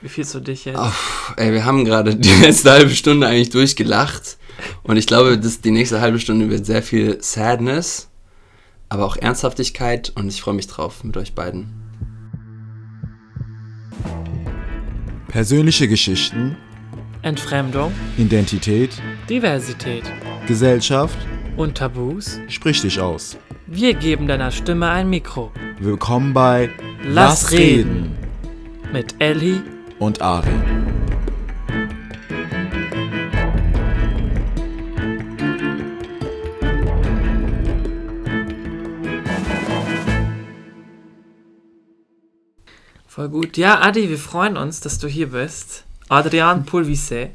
Wie fühlst du dich jetzt? Oh, ey, wir haben gerade die letzte halbe Stunde eigentlich durchgelacht. Und ich glaube, dass die nächste halbe Stunde wird sehr viel Sadness, aber auch Ernsthaftigkeit. Und ich freue mich drauf mit euch beiden. Persönliche Geschichten, Entfremdung, Identität, Diversität Gesellschaft, und Tabus. sprich dich aus. Wir geben deiner Stimme ein Mikro. Willkommen bei Lass reden. Mit Ellie und Ari. Voll gut. Ja, Adi, wir freuen uns, dass du hier bist. Adrian Pulvise.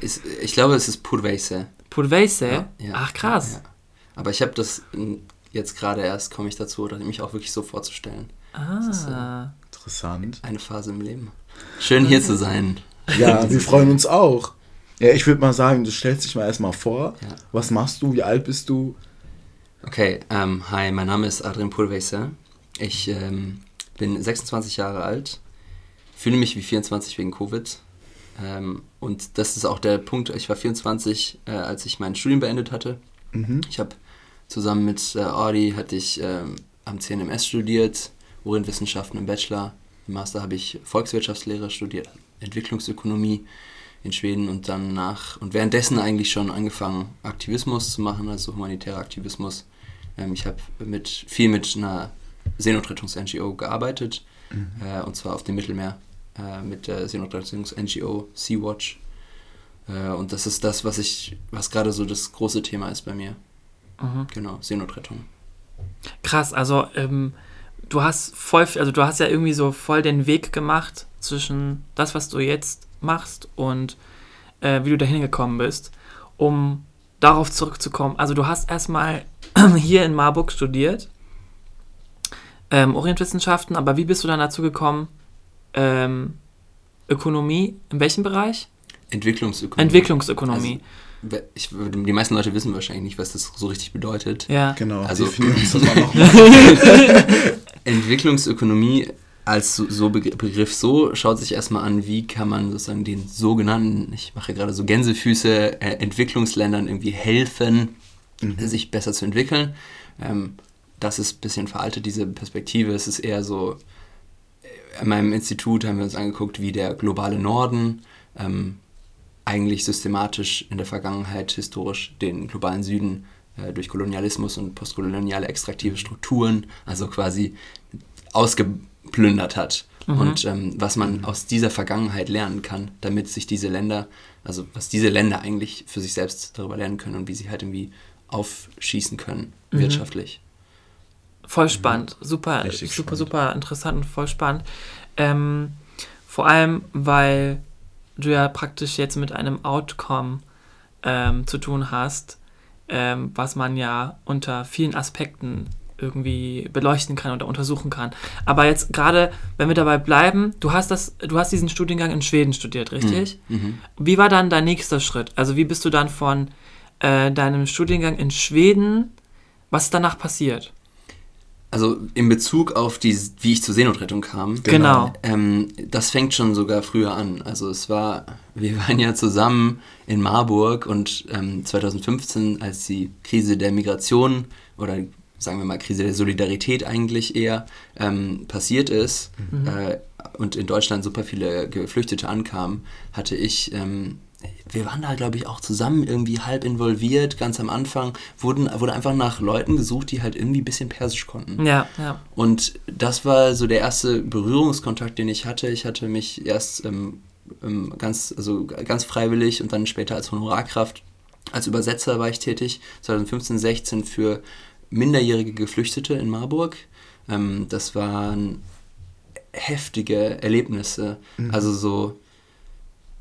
Ist, ich glaube, es ist Purveise. Pulveise? Ja, ja. Ach, krass. Ja. Aber ich habe das jetzt gerade erst, komme ich dazu, mich auch wirklich so vorzustellen. Ah. Interessant. Eine Phase im Leben. Schön hier zu sein. Ja, wir freuen uns auch. Ja, ich würde mal sagen, du stellst dich mal erstmal vor. Ja. Was machst du? Wie alt bist du? Okay, ähm, hi, mein Name ist Adrian Pulveise. Ich ähm, bin 26 Jahre alt, fühle mich wie 24 wegen Covid. Ähm, und das ist auch der Punkt, ich war 24, äh, als ich mein Studium beendet hatte. Mhm. Ich habe zusammen mit äh, Audi hatte ich ähm, am CNMS studiert, Orientwissenschaften im Bachelor. Im Master habe ich Volkswirtschaftslehre studiert, Entwicklungsökonomie in Schweden und dann nach und währenddessen eigentlich schon angefangen Aktivismus zu machen, also humanitärer Aktivismus. Ähm, ich habe mit viel mit einer Seenotrettungs-NGO gearbeitet äh, und zwar auf dem Mittelmeer äh, mit der Seenotrettungs-NGO Sea-Watch. Äh, und das ist das, was ich, was gerade so das große Thema ist bei mir. Mhm. Genau, Seenotrettung. Krass, also ähm, du hast voll, also du hast ja irgendwie so voll den Weg gemacht zwischen das, was du jetzt machst und äh, wie du dahin gekommen bist, um darauf zurückzukommen. Also du hast erstmal hier in Marburg studiert, ähm, Orientwissenschaften, aber wie bist du dann dazu gekommen, ähm, Ökonomie, in welchem Bereich? Entwicklungsökonomie. Entwicklungsökonomie. Also, ich, die meisten Leute wissen wahrscheinlich nicht, was das so richtig bedeutet. ja. Genau, Also-. Entwicklungsökonomie als so, so Begr- Begriff so schaut sich erstmal an, wie kann man sozusagen den sogenannten, ich mache gerade so Gänsefüße, äh, Entwicklungsländern irgendwie helfen, sich besser zu entwickeln. Ähm, das ist ein bisschen veraltet, diese Perspektive. Es ist eher so, äh, in meinem Institut haben wir uns angeguckt, wie der globale Norden ähm, eigentlich systematisch in der Vergangenheit historisch den globalen Süden äh, durch Kolonialismus und postkoloniale extraktive Strukturen, also quasi ausgeplündert hat. Und ähm, was man aus dieser Vergangenheit lernen kann, damit sich diese Länder, also was diese Länder eigentlich für sich selbst darüber lernen können und wie sie halt irgendwie aufschießen können, wirtschaftlich. Voll spannend, super, Richtig super, spannend. super interessant und voll spannend. Ähm, vor allem, weil du ja praktisch jetzt mit einem Outcome ähm, zu tun hast, ähm, was man ja unter vielen Aspekten irgendwie beleuchten kann oder untersuchen kann. Aber jetzt gerade, wenn wir dabei bleiben, du hast das, du hast diesen Studiengang in Schweden studiert, richtig? Mhm. Wie war dann dein nächster Schritt? Also wie bist du dann von äh, deinem Studiengang in Schweden, was ist danach passiert? Also in Bezug auf die, wie ich zur Seenotrettung kam, Genau. Ähm, das fängt schon sogar früher an. Also es war, wir waren ja zusammen in Marburg und ähm, 2015, als die Krise der Migration oder sagen wir mal Krise der Solidarität eigentlich eher ähm, passiert ist äh, und in Deutschland super viele Geflüchtete ankamen, hatte ich ähm, wir waren da, glaube ich, auch zusammen irgendwie halb involviert, ganz am Anfang. Wurden, wurde einfach nach Leuten gesucht, die halt irgendwie ein bisschen Persisch konnten. Ja, ja. Und das war so der erste Berührungskontakt, den ich hatte. Ich hatte mich erst ähm, ähm, ganz, also ganz freiwillig und dann später als Honorarkraft, als Übersetzer war ich tätig, 2015, 16 für minderjährige Geflüchtete in Marburg. Ähm, das waren heftige Erlebnisse. Also so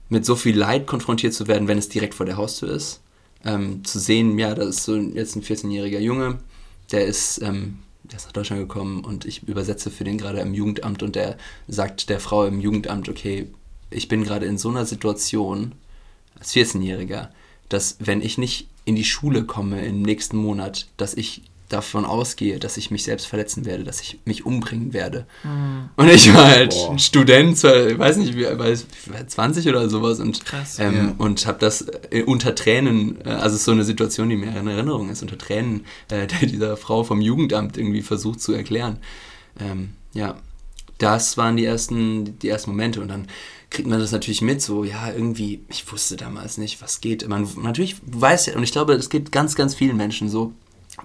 mit so viel Leid konfrontiert zu werden, wenn es direkt vor der Haustür ist. Ähm, zu sehen, ja, da ist so jetzt ein 14-jähriger Junge, der ist, ähm, der ist nach Deutschland gekommen und ich übersetze für den gerade im Jugendamt und der sagt der Frau im Jugendamt, okay, ich bin gerade in so einer Situation als 14-Jähriger, dass wenn ich nicht in die Schule komme im nächsten Monat, dass ich davon ausgehe, dass ich mich selbst verletzen werde, dass ich mich umbringen werde. Und ich war halt Boah. Student, ich weiß nicht, wie ich, 20 oder sowas und, Krass. ähm, Ja. und habe das äh, unter Tränen, äh, also so eine Situation, die mir in Erinnerung ist, unter Tränen äh, dieser Frau vom Jugendamt irgendwie versucht zu erklären. Ähm, ja, das waren die ersten, die ersten Momente und dann kriegt man das natürlich mit, so, ja, irgendwie, ich wusste damals nicht, was geht. Man natürlich weiß ja, und ich glaube, es geht ganz, ganz vielen Menschen so,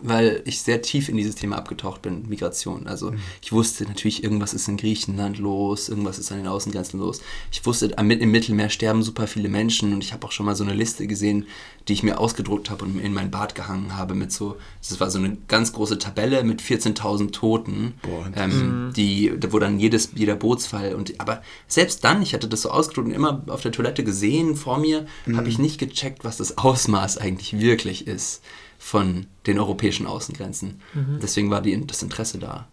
weil ich sehr tief in dieses Thema abgetaucht bin, Migration. Also ich wusste natürlich, irgendwas ist in Griechenland los, irgendwas ist an den Außengrenzen los. Ich wusste, am, im Mittelmeer sterben super viele Menschen und ich habe auch schon mal so eine Liste gesehen, die ich mir ausgedruckt habe und in mein Bad gehangen habe mit so, das war so eine ganz große Tabelle mit 14.000 Toten, Boah, ähm, die, wo dann jedes, jeder Bootsfall und, aber selbst dann, ich hatte das so ausgedruckt und immer auf der Toilette gesehen vor mir, habe ich nicht gecheckt, was das Ausmaß eigentlich wirklich ist von den europäischen Außengrenzen. Deswegen war die, das Interesse da.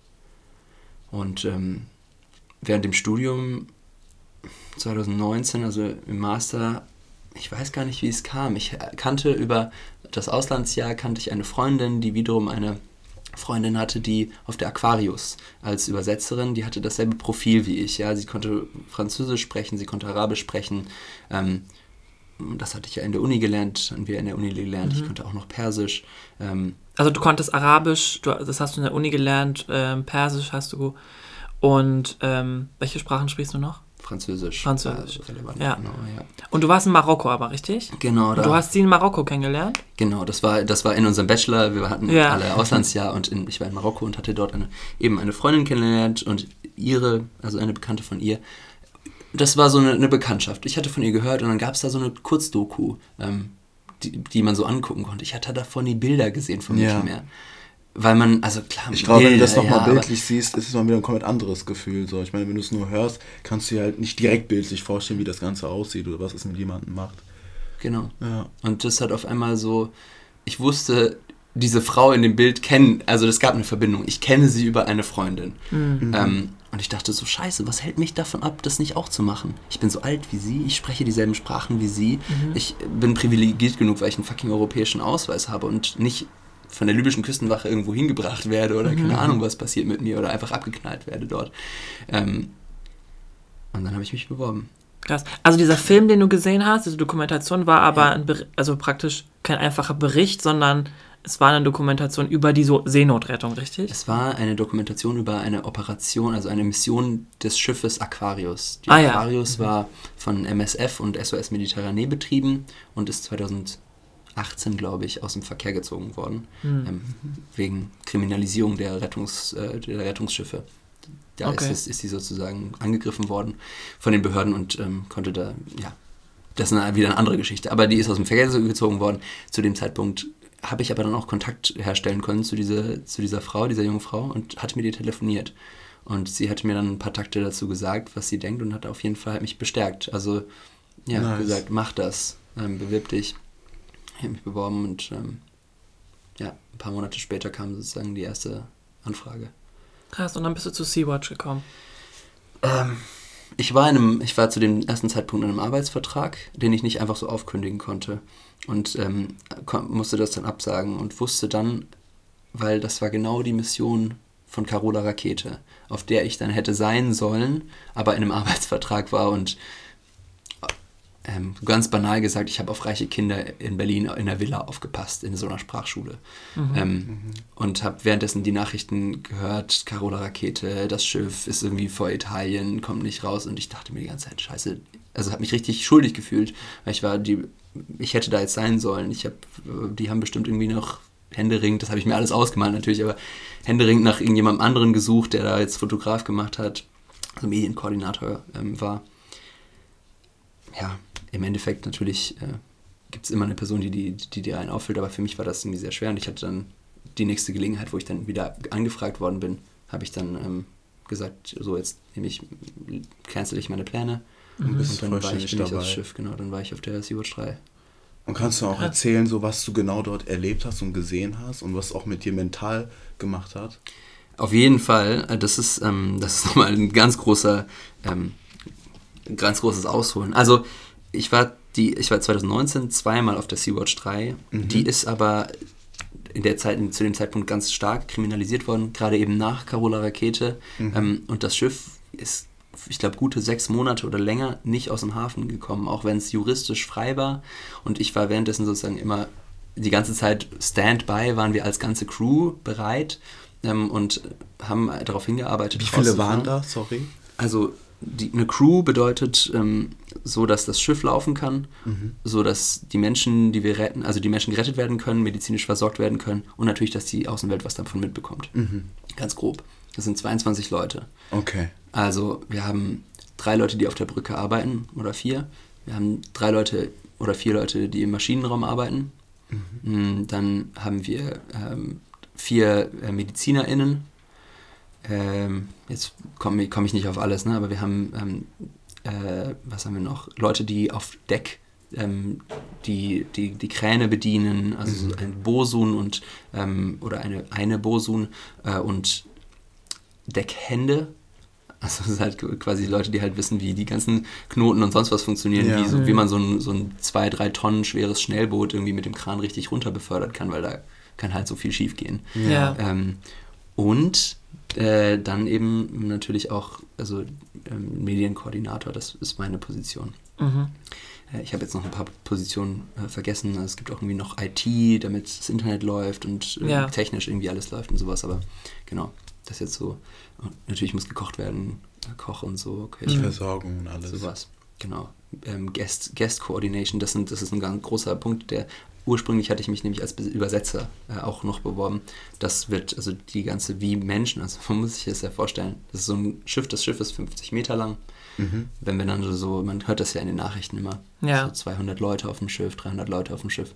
Und ähm, während dem Studium 2019, also im Master, ich weiß gar nicht, wie es kam. Ich kannte über das Auslandsjahr kannte ich eine Freundin, die wiederum eine Freundin hatte, die auf der Aquarius als Übersetzerin, die hatte dasselbe Profil wie ich. Ja, sie konnte Französisch sprechen, sie konnte Arabisch sprechen. Ähm, das hatte ich ja in der Uni gelernt, haben wir in der Uni gelernt. Ich konnte auch noch Persisch. Ähm, Also du konntest Arabisch, du, das hast du in der Uni gelernt, ähm, Persisch hast du. Und ähm, welche Sprachen sprichst du noch? Französisch. Französisch. war relevant, Ja. Genau, ja. Und du warst in Marokko aber, richtig? Genau, da. Du hast sie in Marokko kennengelernt? Genau, das war, das war in unserem Bachelor. Wir hatten Ja. alle Auslandsjahr und in, ich war in Marokko und hatte dort eine, eben eine Freundin kennengelernt und ihre, also eine Bekannte von ihr. Das war so eine, eine Bekanntschaft. Ich hatte von ihr gehört und dann gab es da so eine Kurzdoku, ähm, die, die man so angucken konnte. Ich hatte davon die Bilder gesehen vom Ja. Mittelmeer. Weil man, also klar, Ich glaube, wenn du das nochmal ja, bildlich siehst, ist es mal wieder ein komplett anderes Gefühl. So. Ich meine, wenn du es nur hörst, kannst du dir halt nicht direkt bildlich vorstellen, wie das Ganze aussieht oder was es mit jemandem macht. Genau. Ja. Und das hat auf einmal so, ich wusste, diese Frau in dem Bild kennen, also es gab eine Verbindung. Ich kenne sie über eine Freundin. Ähm, und ich dachte so, scheiße, was hält mich davon ab, das nicht auch zu machen? Ich bin so alt wie sie, ich spreche dieselben Sprachen wie sie. Ich bin privilegiert genug, weil ich einen fucking europäischen Ausweis habe und nicht von der libyschen Küstenwache irgendwo hingebracht werde oder keine Ahnung, was passiert mit mir oder einfach abgeknallt werde dort. Ähm, und dann habe ich mich beworben. Krass. Also dieser Film, den du gesehen hast, diese Dokumentation, war aber ein Ber also praktisch kein einfacher Bericht, sondern es war eine Dokumentation über die so Seenotrettung, richtig? Es war eine Dokumentation über eine Operation, also eine Mission des Schiffes Aquarius. Die Ah, ja. Aquarius war von MSF und SOS Mediterranee betrieben und ist 2018, glaube ich, aus dem Verkehr gezogen worden, ähm, wegen Kriminalisierung der, Rettungs, äh, der Rettungsschiffe. Da Okay. ist, ist sie sozusagen angegriffen worden von den Behörden und ähm, konnte da, ja, das ist eine, wieder eine andere Geschichte. Aber die ist aus dem Verkehr gezogen worden. Zu dem Zeitpunkt habe ich aber dann auch Kontakt herstellen können zu, dieser zu dieser Frau, dieser jungen Frau und hat mit ihr telefoniert. Und sie hat mir dann ein paar Takte dazu gesagt, was sie denkt und hat auf jeden Fall mich bestärkt. Also, ja, Nice. gesagt, mach das, ähm, bewirb dich. Ich habe mich beworben und ähm, ja, ein paar Monate später kam sozusagen die erste Anfrage. Krass, und dann bist du zu Sea-Watch gekommen. Ähm, ich war in einem, ich war zu dem ersten Zeitpunkt in einem Arbeitsvertrag, den ich nicht einfach so aufkündigen konnte. Und ähm, musste das dann absagen und wusste dann, weil das war genau die Mission von Carola Rakete, auf der ich dann hätte sein sollen, aber in einem Arbeitsvertrag war und ähm, ganz banal gesagt, ich habe auf reiche Kinder in Berlin in der Villa aufgepasst, in so einer Sprachschule. Ähm, Und habe währenddessen die Nachrichten gehört, Carola Rakete, das Schiff ist irgendwie vor Italien, kommt nicht raus. Und ich dachte mir die ganze Zeit, scheiße, also habe mich richtig schuldig gefühlt, weil ich war die, ich hätte da jetzt sein sollen. Ich habe, die haben bestimmt irgendwie noch händeringend, das habe ich mir alles ausgemalt natürlich, aber händeringend nach irgendjemandem anderen gesucht, der da jetzt Fotograf gemacht hat, also Medienkoordinator ähm, war. Ja, im Endeffekt natürlich äh, gibt es immer eine Person, die, die, die dir einen auffüllt, aber für mich war das irgendwie sehr schwer und ich hatte dann die nächste Gelegenheit, wo ich dann wieder angefragt worden bin, habe ich dann ähm, gesagt, so jetzt nehme ich, cancel ich meine Pläne Und bist und dann war ich, bin ich aufs Schiff, genau, dann war ich auf der Sea-Watch 3. Und kannst du auch erzählen, so was du genau dort erlebt hast und gesehen hast und was auch mit dir mental gemacht hat? Auf jeden Fall, äh, das ist, ähm, das ist nochmal ein ganz großer, ähm, ganz großes Ausholen. Also ich war die, ich war 2019 zweimal auf der Sea-Watch 3. Die ist aber in der Zeit, zu dem Zeitpunkt ganz stark kriminalisiert worden, gerade eben nach Carola Rakete. Mhm. Ähm, und das Schiff ist, ich glaube, gute sechs Monate oder länger nicht aus dem Hafen gekommen, auch wenn es juristisch frei war. Und ich war währenddessen sozusagen immer die ganze Zeit Standby, waren wir als ganze Crew bereit ähm, und haben darauf hingearbeitet. Wie viele waren da? Sorry. Also die, eine Crew bedeutet ähm, so, dass das Schiff laufen kann, Mhm. so dass die Menschen, die wir retten, also die Menschen gerettet werden können, medizinisch versorgt werden können und natürlich, dass die Außenwelt was davon mitbekommt. Mhm. Ganz grob. Das sind 22 Leute. Okay. Also wir haben drei Leute, die auf der Brücke arbeiten oder vier. Wir haben drei Leute oder vier Leute, die im Maschinenraum arbeiten. Mm, Dann haben wir ähm, vier äh, MedizinerInnen. Ähm, jetzt komme komm ich nicht auf alles, ne? aber wir haben, ähm, äh, was haben wir noch? Leute, die auf Deck ähm, die, die, die Kräne bedienen, also so ein Bosun und ähm, oder eine, eine Bosun äh, und Deckhände. Also das ist halt quasi Leute, die halt wissen, wie die ganzen Knoten und sonst was funktionieren, Ja. wie, so, Mhm. wie man so ein, so ein zwei, drei Tonnen schweres Schnellboot irgendwie mit dem Kran richtig runter befördert kann, weil da kann halt so viel schief gehen. Ja. Ähm, und äh, dann eben natürlich auch, also ähm, Medienkoordinator, das ist meine Position. Mhm. Äh, Ich habe jetzt noch ein paar Positionen äh, vergessen. Es gibt auch irgendwie noch IT, damit das Internet läuft und äh, Ja. technisch irgendwie alles läuft und sowas. Aber genau, das ist jetzt so. Und natürlich muss gekocht werden, äh, Koch und so. Okay, Die Versorgung und alles. sowas. Genau. Ähm, Guest, Guest Coordination, das, sind, das ist ein ganz großer Punkt, der ursprünglich hatte ich mich nämlich als Be- Übersetzer äh, auch noch beworben. Das wird, also die ganze wie Menschen, also man muss sich das ja vorstellen. Das ist so ein Schiff, das Schiff ist 50 Meter lang. Mhm. Wenn wir dann so, man hört das ja in den Nachrichten immer, Ja. so 200 Leute auf dem Schiff, 300 Leute auf dem Schiff.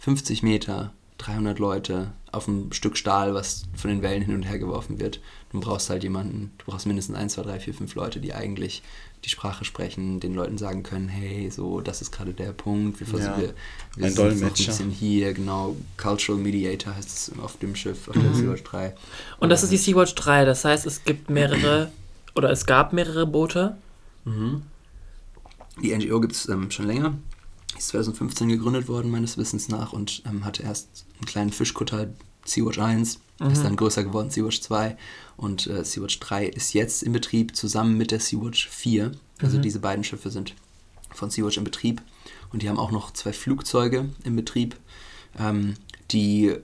50 Meter, 300 Leute auf einem Stück Stahl, was von den Wellen hin und her geworfen wird. Du brauchst halt jemanden, du brauchst mindestens 1, 2, 3, 4, 5 Leute, die eigentlich die Sprache sprechen, den Leuten sagen können, hey, so, das ist gerade der Punkt, wir versuchen, Ja. wir, wir Ein sind noch ein bisschen hier, genau, Cultural Mediator heißt es auf dem Schiff, auf der Sea-Watch 3. Und das ist die Sea-Watch 3, das heißt, es gibt mehrere, oder es gab mehrere Boote. Mhm. Die NGO gibt es ähm, schon länger. Ist 2015 gegründet worden, meines Wissens nach, und ähm, hatte erst einen kleinen Fischkutter, Sea-Watch 1, ist dann größer geworden, Sea-Watch 2. Und äh, Sea-Watch 3 ist jetzt in Betrieb zusammen mit der Sea-Watch 4. Also diese beiden Schiffe sind von Sea-Watch in Betrieb. Und die haben auch noch zwei Flugzeuge im Betrieb, ähm, die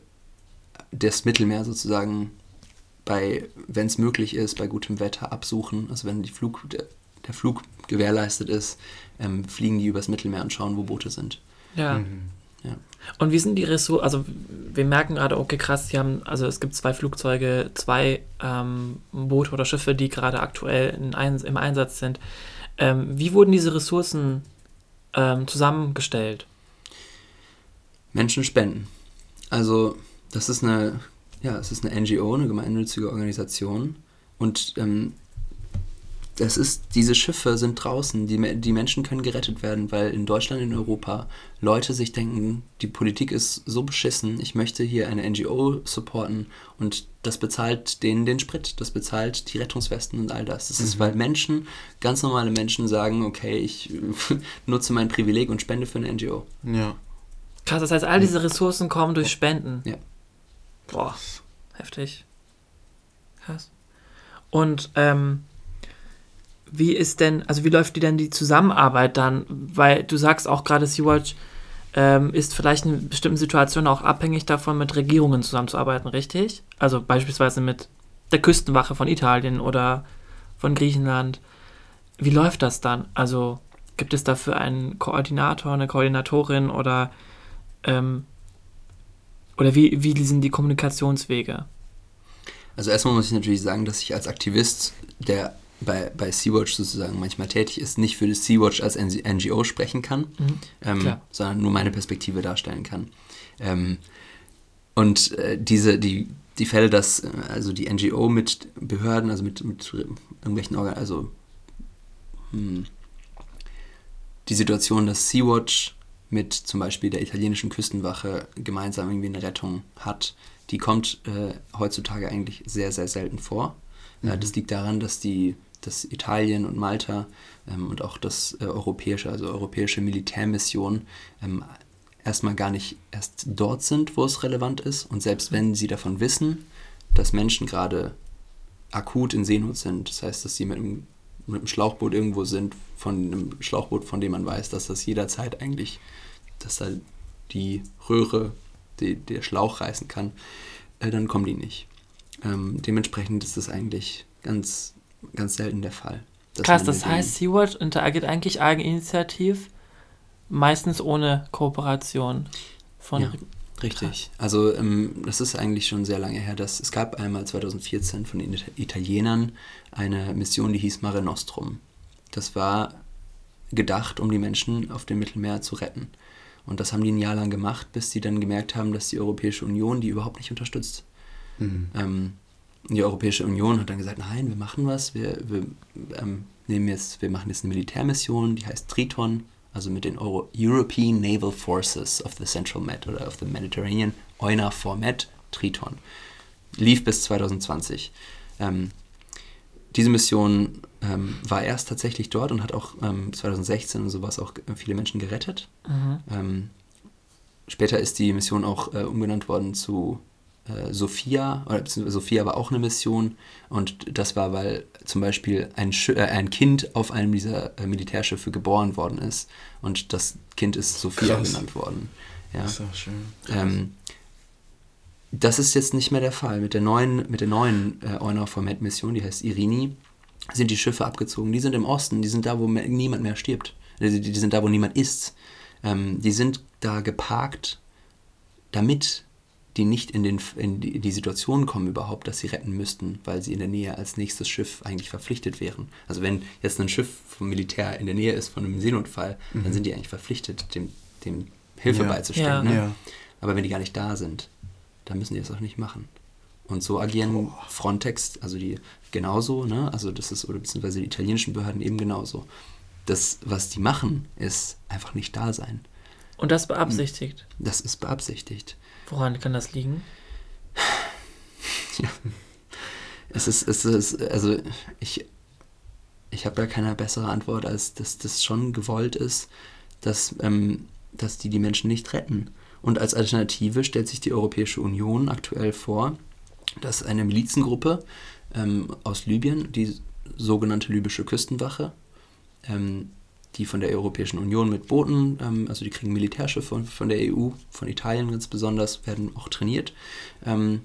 das Mittelmeer sozusagen bei, wenn es möglich ist, bei gutem Wetter absuchen. Also wenn die Flug, der, der Flug gewährleistet ist, ähm, fliegen die übers Mittelmeer und schauen, wo Boote sind. Ja. Mhm. Ja. Und wie sind die Ressourcen? Also, wir merken gerade, okay, krass, die haben, also es gibt zwei Flugzeuge, zwei ähm, Boote oder Schiffe, die gerade aktuell in im Einsatz sind. Ähm, wie wurden diese Ressourcen ähm, zusammengestellt? Menschen spenden. Also das ist eine, ja, es ist eine NGO, eine gemeinnützige Organisation. Und ähm, das ist, diese Schiffe sind draußen, die, die Menschen können gerettet werden, weil in Deutschland, in Europa Leute sich denken, die Politik ist so beschissen, ich möchte hier eine NGO supporten und das bezahlt denen den Sprit, das bezahlt die Rettungswesten und all das. Das ist, weil Menschen, ganz normale Menschen sagen, okay, ich nutze mein Privileg und spende für eine NGO. Ja. Krass, das heißt, all diese Ressourcen kommen durch Spenden. Ja. Boah, heftig. Krass. Und ähm, wie ist denn, also wie läuft die denn die Zusammenarbeit dann? Weil du sagst auch gerade, Sea-Watch ähm, ist vielleicht in bestimmten Situationen auch abhängig davon, mit Regierungen zusammenzuarbeiten, richtig? Also beispielsweise mit der Küstenwache von Italien oder von Griechenland. Wie läuft das dann? Also gibt es dafür einen Koordinator, eine Koordinatorin oder ähm, oder wie, wie sind die Kommunikationswege? Also erstmal muss ich natürlich sagen, dass ich als Aktivist, der bei, bei Sea-Watch sozusagen manchmal tätig ist, nicht für das Sea-Watch als NGO sprechen kann, ähm, Klar. sondern nur meine Perspektive darstellen kann. Ähm, und äh, diese, die, die Fälle, dass äh, also die NGO mit Behörden, also mit, mit irgendwelchen Organen, also hm, die Situation, dass Sea-Watch mit zum Beispiel der italienischen Küstenwache gemeinsam irgendwie eine Rettung hat, die kommt äh, heutzutage eigentlich sehr, sehr selten vor. Äh, das liegt daran, dass die dass Italien und Malta ähm, und auch das äh, europäische, also europäische Militärmission ähm, erstmal gar nicht erst dort sind, wo es relevant ist. Und selbst wenn sie davon wissen, dass Menschen gerade akut in Seenot sind, das heißt, dass sie mit einem, mit einem Schlauchboot irgendwo sind, von einem Schlauchboot, von dem man weiß, dass das jederzeit eigentlich, dass da die Röhre, die, der Schlauch reißen kann, äh, dann kommen die nicht. Ähm, dementsprechend ist das eigentlich ganz, ganz selten der Fall. Krass, das heißt, Sea-Watch interagiert eigentlich eigeninitiativ, meistens ohne Kooperation von. Ja. Richtig. Also ähm, das ist eigentlich schon sehr lange her. Dass, es gab einmal 2014 von den Ita- Italienern eine Mission, die hieß Mare Nostrum. Das war gedacht, um die Menschen auf dem Mittelmeer zu retten. Und das haben die ein Jahr lang gemacht, bis sie dann gemerkt haben, dass die Europäische Union die überhaupt nicht unterstützt. Mhm. Ähm, die Europäische Union hat dann gesagt, nein, wir machen was, wir, wir ähm, nehmen jetzt, wir machen jetzt eine Militärmission, die heißt Triton, also mit den Euro European Naval Forces of the Central Med oder of the Mediterranean, EUNAVFOR Med, Triton. Lief bis 2020. Ähm, diese Mission ähm, war erst tatsächlich dort und hat auch ähm, 2016 und sowas auch viele Menschen gerettet. Mhm. Ähm, später ist die Mission auch äh, umbenannt worden zu äh, Sophia, oder Sophia war auch eine Mission und das war, weil zum Beispiel ein, Schi äh, ein Kind auf einem dieser äh, Militärschiffe geboren worden ist und das Kind ist Sophia Krass. genannt worden. Ja. Das ist auch schön. Ähm, das ist jetzt nicht mehr der Fall. Mit der neuen, mit der neuen äh, EUNAVFOR-Med-Mission, die heißt Irini, sind die Schiffe abgezogen. Die sind im Osten, die sind da, wo mehr, niemand mehr stirbt. Die, die sind da, wo niemand ist. Ähm, die sind da geparkt, damit die nicht in, den, in die, Situation kommen überhaupt, dass sie retten müssten, weil sie in der Nähe als nächstes Schiff eigentlich verpflichtet wären. Also wenn jetzt ein Schiff vom Militär in der Nähe ist von einem Seenotfall, dann sind die eigentlich verpflichtet, dem, dem Hilfe Ja. beizustehen. Ja. Ne? Ja. Aber wenn die gar nicht da sind, dann müssen die das auch nicht machen. Und so agieren Frontex, also die genauso, ne? Also das ist, oder beziehungsweise die italienischen Behörden eben genauso. Das, was die machen, ist einfach nicht da sein. Und das beabsichtigt. Das ist beabsichtigt. Woran kann das liegen? Es ist, es ist, also ich, ich habe da keine bessere Antwort, als dass das schon gewollt ist, dass, ähm, dass die die Menschen nicht retten. Und als Alternative stellt sich die Europäische Union aktuell vor, dass eine Milizengruppe ähm, aus Libyen, die sogenannte libysche Küstenwache, ähm, die von der Europäischen Union mit Booten, ähm, also die kriegen Militärschiffe von, von der EU, von Italien ganz besonders, werden auch trainiert. Ähm,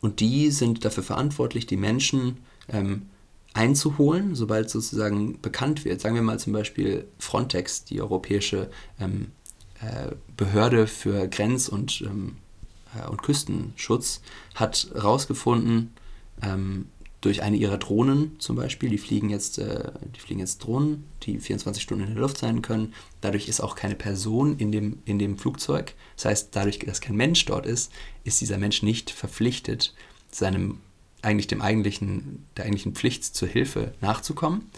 und die sind dafür verantwortlich, die Menschen ähm, einzuholen, sobald sozusagen bekannt wird. Sagen wir mal zum Beispiel Frontex, die europäische ähm, äh, Behörde für Grenz- und, ähm, äh, und Küstenschutz, hat herausgefunden, ähm, durch eine ihrer Drohnen zum Beispiel, die fliegen jetzt, äh, die fliegen jetzt Drohnen, die 24 Stunden in der Luft sein können. Dadurch ist auch keine Person in dem, in dem Flugzeug. Das heißt, dadurch, dass kein Mensch dort ist, ist dieser Mensch nicht verpflichtet, seinem eigentlich dem eigentlichen, der eigentlichen Pflicht zur Hilfe nachzukommen,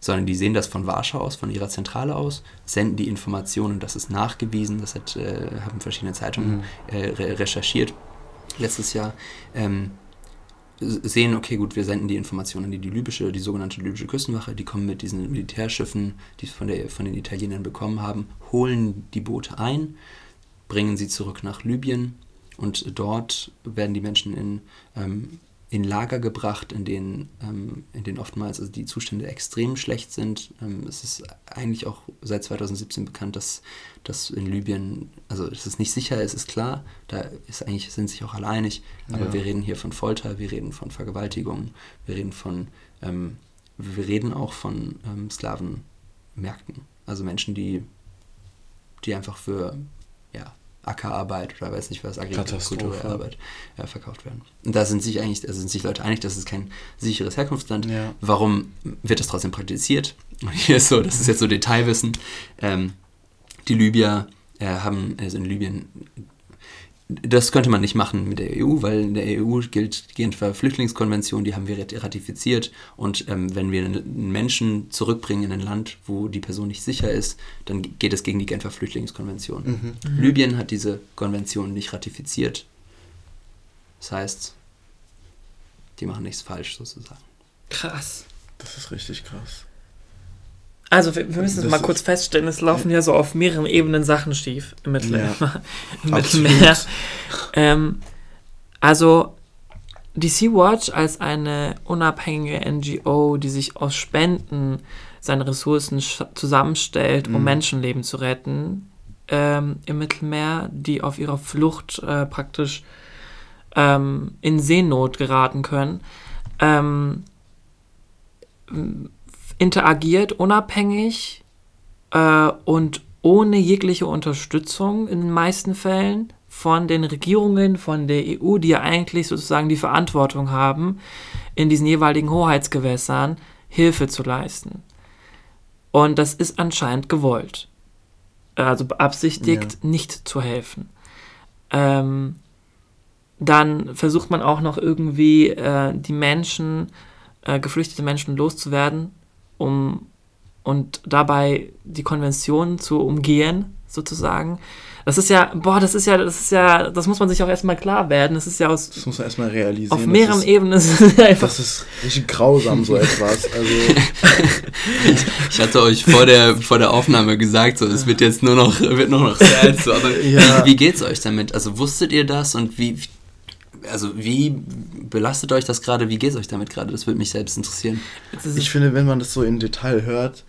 sondern die sehen das von Warschau aus, von ihrer Zentrale aus, senden die Informationen, das ist nachgewiesen, das hat, äh, haben verschiedene Zeitungen äh, re recherchiert letztes Jahr. Ähm, sehen, okay, gut, wir senden die Informationen an die, die libysche, die sogenannte libysche Küstenwache, die kommen mit diesen Militärschiffen, die es von, der, von den Italienern bekommen haben, holen die Boote ein, bringen sie zurück nach Libyen und dort werden die Menschen in, ähm, in Lager gebracht, in denen, ähm, in denen oftmals also die Zustände extrem schlecht sind. Ähm, es ist eigentlich auch seit 2017 bekannt, dass, dass in Libyen, also dass es nicht sicher ist, ist klar. Da ist eigentlich, sind sich auch alle einig. Aber Ja. wir reden hier von Folter, wir reden von Vergewaltigung, wir reden von, ähm, wir reden auch von ähm, Sklavenmärkten. Also Menschen, die, die einfach für Ackerarbeit oder weiß nicht was, agrikulturelle Katastrophe. Arbeit ja, verkauft werden. Und da sind sich eigentlich, also sind sich Leute einig, das ist kein sicheres Herkunftsland. Ja. Warum wird das trotzdem praktiziert? Und hier ist so, das ist jetzt so Detailwissen. Ähm, die Libyer äh, haben, also in Libyen, das könnte man nicht machen mit der EU, weil in der EU gilt die Genfer Flüchtlingskonvention, die haben wir rat- ratifiziert. Und ähm, wenn wir einen Menschen zurückbringen in ein Land, wo die Person nicht sicher ist, dann geht es gegen die Genfer Flüchtlingskonvention. Mhm. Libyen hat diese Konvention nicht ratifiziert. Das heißt, die machen nichts falsch sozusagen. Krass. Das ist richtig krass. Also wir, wir müssen es mal kurz feststellen, es laufen ja so auf mehreren Ebenen Sachen schief im Mittelmeer. Im Absolut. Mittelmeer. Ähm, also die Sea-Watch als eine unabhängige NGO, die sich aus Spenden seine Ressourcen zusammenstellt, um Mhm. Menschenleben zu retten ähm, im Mittelmeer, die auf ihrer Flucht äh, praktisch ähm, in Seenot geraten können, ähm, interagiert unabhängig äh, und ohne jegliche Unterstützung in den meisten Fällen von den Regierungen, von der EU, die ja eigentlich sozusagen die Verantwortung haben, in diesen jeweiligen Hoheitsgewässern Hilfe zu leisten. Und das ist anscheinend gewollt. Also beabsichtigt, nicht zu helfen. Ähm, dann versucht man auch noch irgendwie äh, die Menschen, äh, geflüchtete Menschen loszuwerden, um und dabei die Konvention zu umgehen, sozusagen. Das ist ja, boah, das ist ja, das ist ja, das muss man sich auch erstmal klar werden. Das ist ja aus Das muss man erstmal realisieren. auf mehreren Ebenen ist es einfach. Das ist richtig grausam, so etwas. Also, Ich hatte euch vor der, vor der Aufnahme gesagt, so, es wird jetzt nur noch, wird nur noch sad, so, aber Ja. wie, wie geht's euch damit? Also wusstet ihr das und wie, also wie belastet euch das gerade? Wie geht's euch damit gerade? Das würde mich selbst interessieren. ich finde, wenn man das so im Detail hört,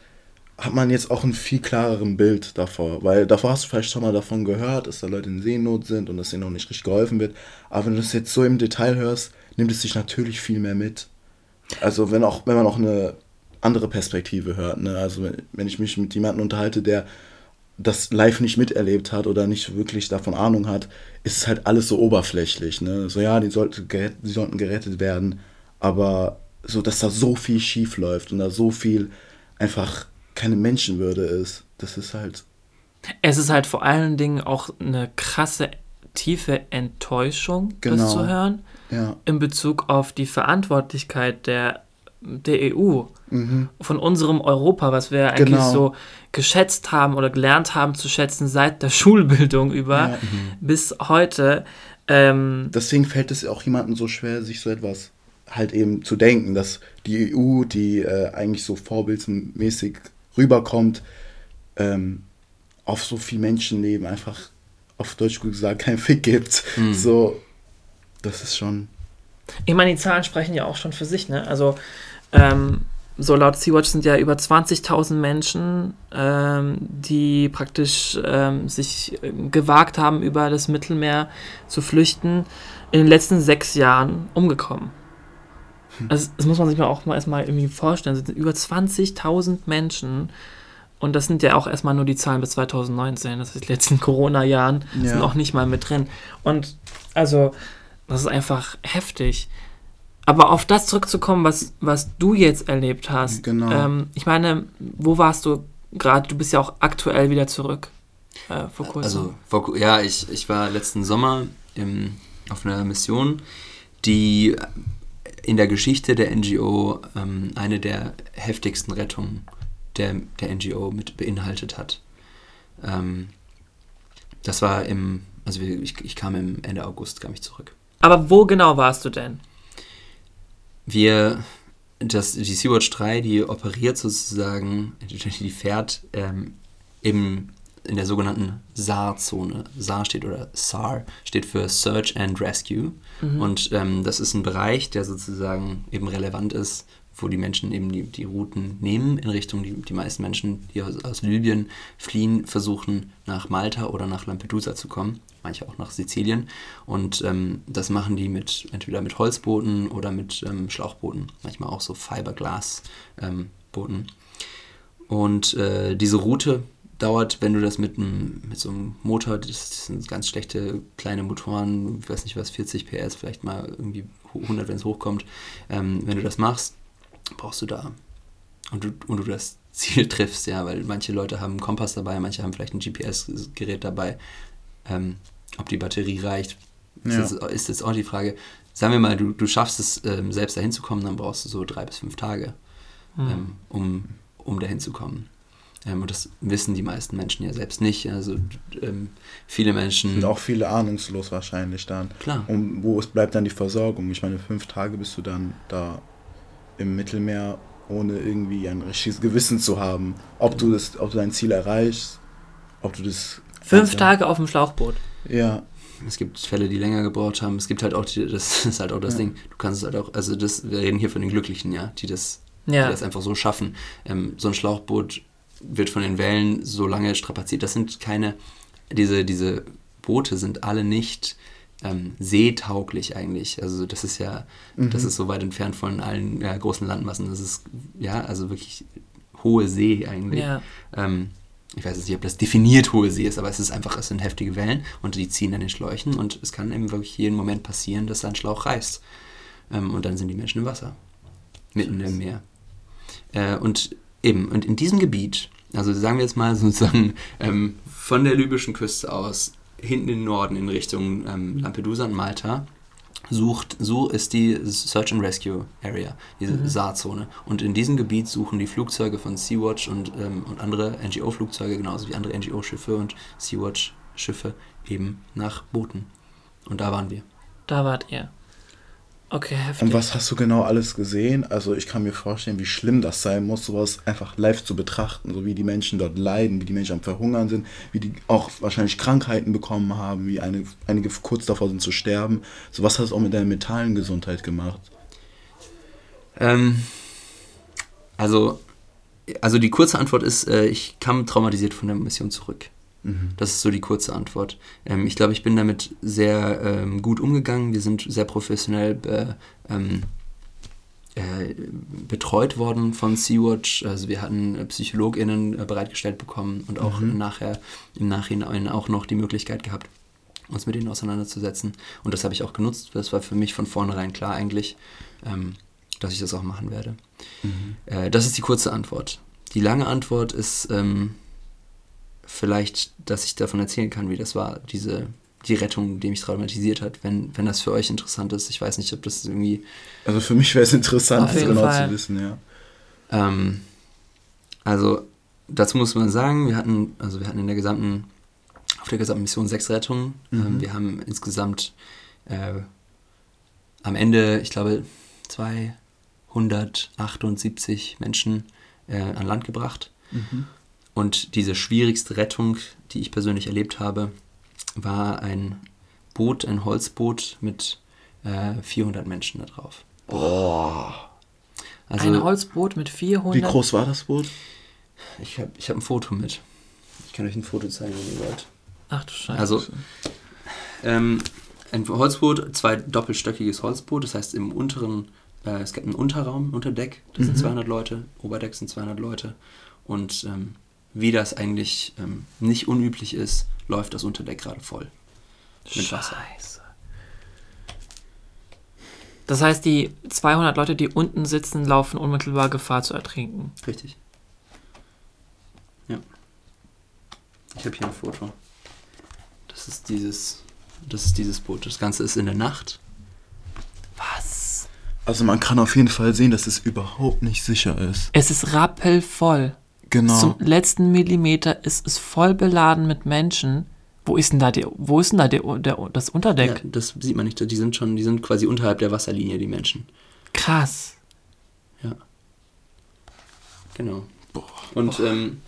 hat man jetzt auch ein viel klareren Bild davor. Weil davor hast du vielleicht schon mal davon gehört, dass da Leute in Seenot sind und dass ihnen noch nicht richtig geholfen wird. Aber wenn du das jetzt so im Detail hörst, nimmt es sich natürlich viel mehr mit. Also wenn auch, wenn man auch eine andere Perspektive hört. Ne? Also wenn, wenn ich mich mit jemandem unterhalte, der das live nicht miterlebt hat oder nicht wirklich davon Ahnung hat, ist es halt alles so oberflächlich. Ne? So ja, die, sollte die sollten gerettet werden, aber so, dass da so viel schief läuft und da so viel einfach keine Menschenwürde ist, das ist halt. es ist halt vor allen Dingen auch eine krasse, tiefe Enttäuschung, das Genau. zu hören, Ja. in Bezug auf die Verantwortlichkeit der, der EU, Mhm. von unserem Europa, was wir eigentlich Genau. so geschätzt haben oder gelernt haben zu schätzen seit der Schulbildung über Ja. bis heute. Ähm, Deswegen fällt es auch jemandem so schwer, sich so etwas halt eben zu denken, dass die EU, die äh, eigentlich so vorbildmäßig rüberkommt, ähm, auf so viel Menschenleben einfach auf Deutsch gesagt kein Fick gibt. Mhm. So, das ist schon. Ich meine, die Zahlen sprechen ja auch schon für sich, ne? Also, ähm, so laut Sea-Watch sind ja über 20.000 Menschen, ähm, die praktisch ähm, sich äh, gewagt haben, über das Mittelmeer zu flüchten, in den letzten sechs Jahren umgekommen. Also, das muss man sich mal auch mal erstmal irgendwie vorstellen. Es sind über 20.000 Menschen. Und das sind ja auch erstmal nur die Zahlen bis 2019, das ist die letzten Corona-Jahren, Ja. sind auch nicht mal mit drin. Und also, das ist einfach heftig. Aber auf das zurückzukommen, was, was du jetzt erlebt hast. Genau. Ähm, ich meine, wo warst du gerade? Du bist ja auch aktuell wieder zurück. Äh, vor kurzem. Also, vor, ja, ich, ich war letzten Sommer im, auf einer Mission, die in der Geschichte der NGO ähm, eine der heftigsten Rettungen der, der NGO mit beinhaltet hat. Ähm, das war im, also ich, ich kam im Ende August, kam ich zurück. Aber wo genau warst du denn? Wir, das, die Sea-Watch 3, die operiert sozusagen, die fährt ähm, im, in der sogenannten SAR-Zone. SAR steht oder SAR steht für Search and Rescue. Und ähm, das ist ein Bereich, der sozusagen eben relevant ist, wo die Menschen eben die, die Routen nehmen in Richtung, die, die meisten Menschen, die aus, aus Libyen fliehen, versuchen nach Malta oder nach Lampedusa zu kommen, manche auch nach Sizilien. Und ähm, das machen die mit entweder mit Holzbooten oder mit ähm, Schlauchbooten, manchmal auch so Fiberglas-Booten. Und äh, diese Route dauert, wenn du das mit, einem, mit so einem Motor, das sind ganz schlechte kleine Motoren, ich weiß nicht was, 40 PS, vielleicht mal irgendwie 100, wenn es hochkommt. Ähm, wenn du das machst, brauchst du da und du, und du das Ziel triffst, ja, weil manche Leute haben einen Kompass dabei, manche haben vielleicht ein GPS-Gerät dabei. Ähm, ob die Batterie reicht, ist, Ja. jetzt, ist jetzt auch die Frage. Sagen wir mal, du, du schaffst es, ähm, selbst dahin zu kommen, dann brauchst du so drei bis fünf Tage, ähm, um, um dahin zu kommen. Ähm, und das wissen die meisten Menschen ja selbst nicht. Also ähm, viele Menschen. Sind auch viele ahnungslos wahrscheinlich dann. Klar. Und wo es bleibt dann die Versorgung? Ich meine, fünf Tage bist du dann da im Mittelmeer ohne irgendwie ein richtiges Gewissen zu haben, ob du das, ob du dein Ziel erreichst, ob du das. Fünf Tage auf dem Schlauchboot. Ja. Es gibt Fälle, die länger gebraucht haben. Es gibt halt auch, die, das ist halt auch das Ja. Ding. Du kannst es halt auch, also das, wir reden hier von den Glücklichen, ja, die das, Ja. die das einfach so schaffen. Ähm, so ein Schlauchboot wird von den Wellen so lange strapaziert. Das sind keine, diese, diese Boote sind alle nicht ähm, seetauglich eigentlich. Also das ist ja, das ist so weit entfernt von allen ja, großen Landmassen. Das ist, ja, also wirklich hohe See eigentlich. Ja. Ähm, ich weiß jetzt nicht, ob das definiert hohe See ist, aber es ist einfach, es sind heftige Wellen und die ziehen an den Schläuchen und es kann eben wirklich jeden Moment passieren, dass ein Schlauch reißt. Ähm, und dann sind die Menschen im Wasser. Mitten im Meer. Äh, und eben, und in diesem Gebiet, also sagen wir jetzt mal sozusagen ähm, von der libyschen Küste aus, hinten in den Norden in Richtung ähm, Lampedusa und Malta, sucht, so ist die Search and Rescue Area, diese Mhm. Saarzone. Und in diesem Gebiet suchen die Flugzeuge von Sea-Watch und, ähm, und andere NGO-Flugzeuge, genauso wie andere NGO-Schiffe und Sea-Watch-Schiffe eben nach Booten. Und da waren wir. Da wart ihr. Okay, heftig. Und was hast du genau alles gesehen? Also ich kann mir vorstellen, wie schlimm das sein muss, sowas einfach live zu betrachten, so wie die Menschen dort leiden, wie die Menschen am Verhungern sind, wie die auch wahrscheinlich Krankheiten bekommen haben, wie eine, einige kurz davor sind zu sterben. So was hat es auch mit deiner mentalen Gesundheit gemacht? Ähm, also, also die kurze Antwort ist, äh, ich kam traumatisiert von der Mission zurück. Das ist so die kurze Antwort. Ähm, ich glaube, ich bin damit sehr ähm, gut umgegangen. Wir sind sehr professionell be, ähm, äh, betreut worden von Sea-Watch. Also wir hatten PsychologInnen äh, bereitgestellt bekommen und auch nachher im Nachhinein auch noch die Möglichkeit gehabt, uns mit denen auseinanderzusetzen. Und das habe ich auch genutzt. Das war für mich von vornherein klar eigentlich, ähm, dass ich das auch machen werde. Äh, das ist die kurze Antwort. Die lange Antwort ist ähm, vielleicht, dass ich davon erzählen kann, wie das war, diese die Rettung, die mich traumatisiert hat, wenn, wenn das für euch interessant ist. Ich weiß nicht, ob das irgendwie Also für mich wäre es interessant, das genau Fall. zu wissen, ja. Ähm, also dazu muss man sagen, wir hatten, also wir hatten in der gesamten, auf der gesamten Mission sechs Rettungen. Ähm, wir haben insgesamt äh, am Ende, ich glaube, 278 Menschen äh, an Land gebracht. Und diese schwierigste Rettung, die ich persönlich erlebt habe, war ein Boot, ein Holzboot mit äh, 400 Menschen da drauf. Boah. Also, ein Holzboot mit 400. Wie groß war das Boot? Ich habe ich hab ein Foto mit. Ich kann euch ein Foto zeigen, wenn ihr wollt. Ach du Scheiße. Also, ähm, ein Holzboot, zwei doppelstöckiges Holzboot, das heißt im unteren, äh, es gibt einen Unterraum, Unterdeck, das sind 200 Leute, Oberdeck sind 200 Leute und ähm, wie das eigentlich ähm, nicht unüblich ist, läuft das Unterdeck gerade voll mit Wasser. Scheiße. Das heißt, die 200 Leute, die unten sitzen, laufen unmittelbar Gefahr zu ertrinken. Richtig. Ja. Ich habe hier ein Foto. Das ist dieses, das ist dieses Boot. Das Ganze ist in der Nacht. Was? Also man kann auf jeden Fall sehen, dass es überhaupt nicht sicher ist. Es ist rappelvoll. Genau. Zum letzten Millimeter ist es voll beladen mit Menschen. Wo ist denn da, der, wo ist denn da der, der, das Ja, Unterdeck? das sieht man nicht. Die sind schon, die sind quasi unterhalb der Wasserlinie, die Menschen. Krass. Ja. Genau. Und ähm,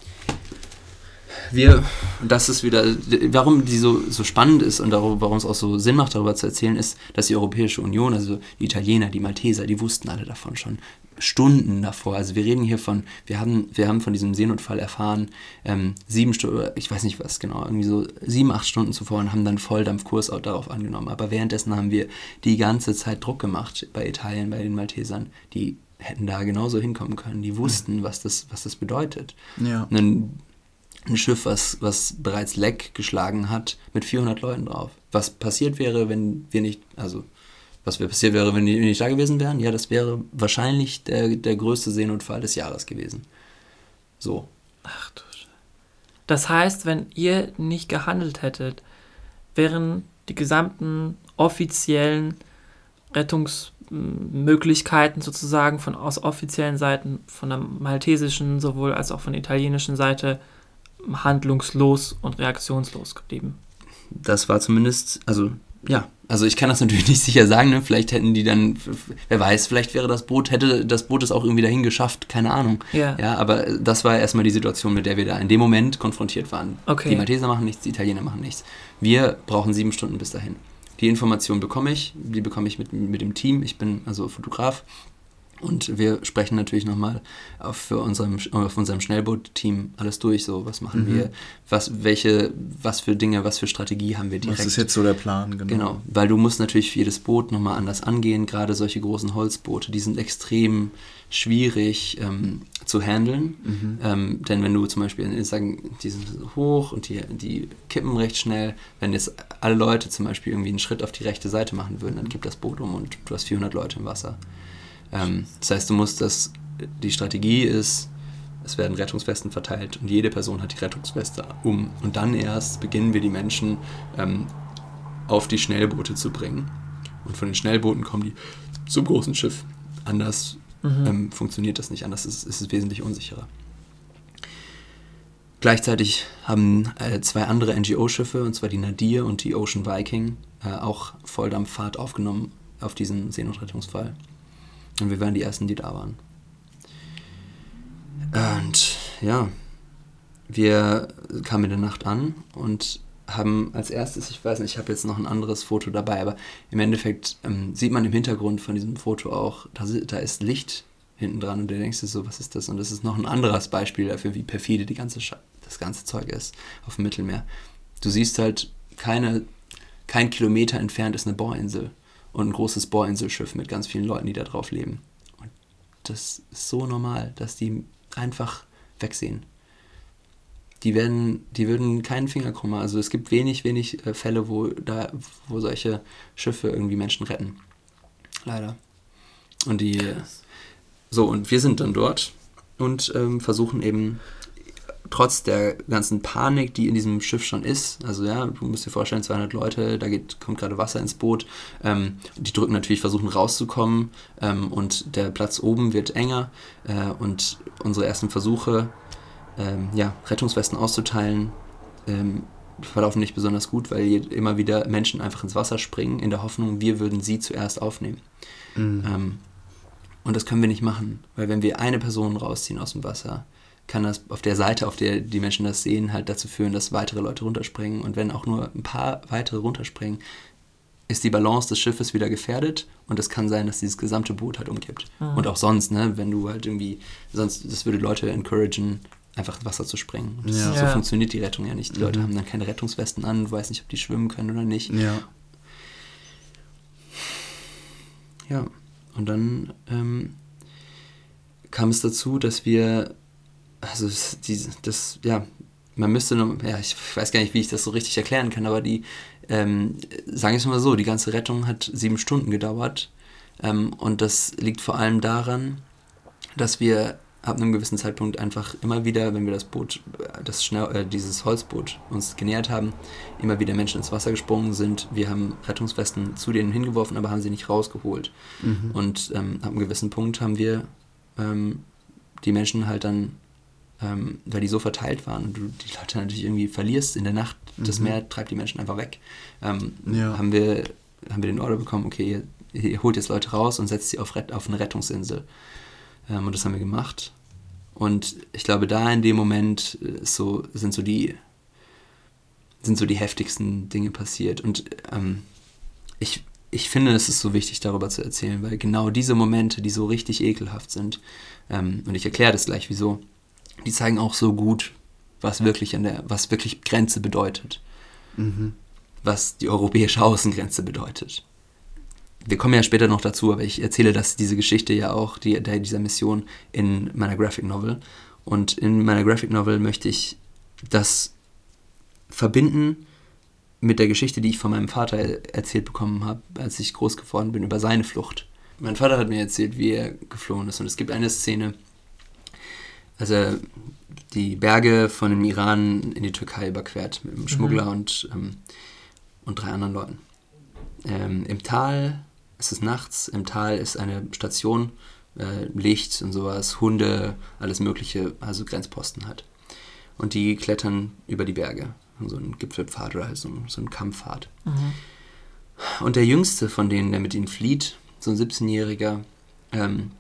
wir, das ist wieder, warum die so, so spannend ist und darum, warum es auch so Sinn macht, darüber zu erzählen, ist, dass die Europäische Union, also die Italiener, die Malteser, die wussten alle davon schon Stunden davor. Also wir reden hier von, wir haben, wir haben von diesem Seenotfall erfahren, ähm, sieben Stunden, ich weiß nicht was genau, irgendwie so sieben, acht Stunden zuvor und haben dann Volldampfkurs auch darauf angenommen. Aber währenddessen haben wir die ganze Zeit Druck gemacht bei Italien, bei den Maltesern, die hätten da genauso hinkommen können. Die wussten, was das, was das bedeutet. Ja. Ein, ein Schiff, was, was bereits Leck geschlagen hat, mit 400 Leuten drauf. Was passiert wäre, wenn wir nicht, also was passiert wäre, wenn die nicht da gewesen wären? Ja, das wäre wahrscheinlich der, der größte Seenotfall des Jahres gewesen. So. Ach du Scheiße. Das heißt, wenn ihr nicht gehandelt hättet, wären die gesamten offiziellen Rettungsmöglichkeiten sozusagen von aus offiziellen Seiten, von der maltesischen sowohl als auch von der italienischen Seite handlungslos und reaktionslos geblieben. Das war zumindest, also ja, also ich kann das natürlich nicht sicher sagen, ne? vielleicht hätten die dann, wer weiß, vielleicht wäre das Boot, hätte das Boot es auch irgendwie dahin geschafft, keine Ahnung. Ja. Ja, aber das war erstmal die Situation, mit der wir da in dem Moment konfrontiert waren. Okay. Die Malteser machen nichts, die Italiener machen nichts. Wir brauchen sieben Stunden bis dahin. Die Information bekomme ich, die bekomme ich mit, mit dem Team, ich bin also Fotograf und wir sprechen natürlich nochmal auf, für unserem, auf unserem Schnellboot-Team alles durch, so was machen Mhm. wir, was, welche, was für Dinge, was für Strategie haben wir direkt. Was ist jetzt so der Plan? Genau. Genau, weil du musst natürlich für jedes Boot nochmal anders angehen, gerade solche großen Holzboote, die sind extrem schwierig ähm, zu handeln, Mhm. ähm, denn wenn du zum Beispiel, sagen, die sind so hoch und die, die kippen recht schnell, wenn jetzt alle Leute zum Beispiel irgendwie einen Schritt auf die rechte Seite machen würden, dann kippt das Boot um und du hast 400 Leute im Wasser. Ähm, das heißt, du musst das, die Strategie ist, es werden Rettungswesten verteilt und jede Person hat die Rettungsweste um. Und dann erst beginnen wir die Menschen ähm, auf die Schnellboote zu bringen. Und von den Schnellbooten kommen die zum großen Schiff. Anders ähm, funktioniert das nicht, anders ist, ist es wesentlich unsicherer. Gleichzeitig haben äh, zwei andere NGO-Schiffe, und zwar die Nadir und die Ocean Viking, äh, auch Volldampffahrt aufgenommen auf diesen Seenotrettungsfall. Und wir waren die Ersten, die da waren. Und ja, wir kamen in der Nacht an und haben als erstes, ich weiß nicht, ich habe jetzt noch ein anderes Foto dabei, aber im Endeffekt ähm, sieht man im Hintergrund von diesem Foto auch, da, da ist Licht hinten dran und du denkst dir so, was ist das? Und das ist noch ein anderes Beispiel dafür, wie perfide die ganze das ganze Zeug ist auf dem Mittelmeer. Du siehst halt, keine, kein Kilometer entfernt ist eine Bohrinsel und ein großes Bohrinselschiff mit ganz vielen Leuten, die da drauf leben. Und das ist so normal, dass die einfach wegsehen. Die werden, die würden keinen Finger krummen. Also es gibt wenig, wenig äh, Fälle, wo da, wo solche Schiffe irgendwie Menschen retten. Leider. Und die. So, und wir sind dann dort und ähm, versuchen eben trotz der ganzen Panik, die in diesem Schiff schon ist, also ja, du musst dir vorstellen, 200 Leute, da geht, kommt gerade Wasser ins Boot, ähm, die drücken natürlich, versuchen rauszukommen ähm, und der Platz oben wird enger äh, und unsere ersten Versuche, ähm, ja, Rettungswesten auszuteilen, ähm, verlaufen nicht besonders gut, weil immer wieder Menschen einfach ins Wasser springen, in der Hoffnung, wir würden sie zuerst aufnehmen. Mhm. Ähm, und das können wir nicht machen, weil wenn wir eine Person rausziehen aus dem Wasser, kann das auf der Seite, auf der die Menschen das sehen, halt dazu führen, dass weitere Leute runterspringen. Und wenn auch nur ein paar weitere runterspringen, ist die Balance des Schiffes wieder gefährdet und es kann sein, dass dieses gesamte Boot halt umkippt. Und auch sonst, ne, wenn du halt irgendwie, sonst, das würde Leute encouragen, einfach ins Wasser zu springen. Das, Ja. So Ja. funktioniert die Rettung ja nicht. Die Leute haben dann keine Rettungswesten an, du weißt nicht, ob die schwimmen können oder nicht. Ja. Ja, und dann ähm, kam es dazu, dass wir, also die, das, ja, man müsste, noch, ja, ich weiß gar nicht, wie ich das so richtig erklären kann, aber die, ähm, sagen wir es mal so, die ganze Rettung hat sieben Stunden gedauert ähm, und das liegt vor allem daran, dass wir ab einem gewissen Zeitpunkt einfach immer wieder, wenn wir das Boot, das schnell, äh, dieses Holzboot uns genähert haben, immer wieder Menschen ins Wasser gesprungen sind. Wir haben Rettungswesten zu denen hingeworfen, aber haben sie nicht rausgeholt. Mhm. Und ähm, ab einem gewissen Punkt haben wir ähm, die Menschen halt dann, ähm, weil die so verteilt waren und du die Leute natürlich irgendwie verlierst in der Nacht, das Mhm. Meer treibt die Menschen einfach weg, ähm, Ja. haben, wir, haben wir den Order bekommen, okay, ihr, ihr holt jetzt Leute raus und setzt sie auf, auf eine Rettungsinsel. Ähm, und das haben wir gemacht. Und ich glaube, da in dem Moment äh, so, sind so die sind so die heftigsten Dinge passiert. Und ähm, ich, ich finde, es ist so wichtig, darüber zu erzählen, weil genau diese Momente, die so richtig ekelhaft sind, ähm, und ich erkläre das gleich wieso, die zeigen auch so gut, was wirklich an der, was wirklich Grenze bedeutet, Mhm. was die europäische Außengrenze bedeutet. Wir kommen ja später noch dazu, aber ich erzähle das, diese Geschichte ja auch, die, der, dieser Mission in meiner Graphic Novel. Und in meiner Graphic Novel möchte ich das verbinden mit der Geschichte, die ich von meinem Vater erzählt bekommen habe, als ich groß geworden bin, über seine Flucht. Mein Vater hat mir erzählt, wie er geflohen ist. Und es gibt eine Szene, als er die Berge von dem Iran in die Türkei überquert, mit einem Schmuggler und, ähm, und drei anderen Leuten. Ähm, Im Tal, es ist nachts, im Tal ist eine Station, äh, Licht und sowas, Hunde, alles Mögliche, also Grenzposten hat. Und die klettern über die Berge, so einen Gipfelpfad oder halt so, so einen Kampfpfad. Und der jüngste von denen, der mit ihnen flieht, so ein 17-Jähriger, ähm,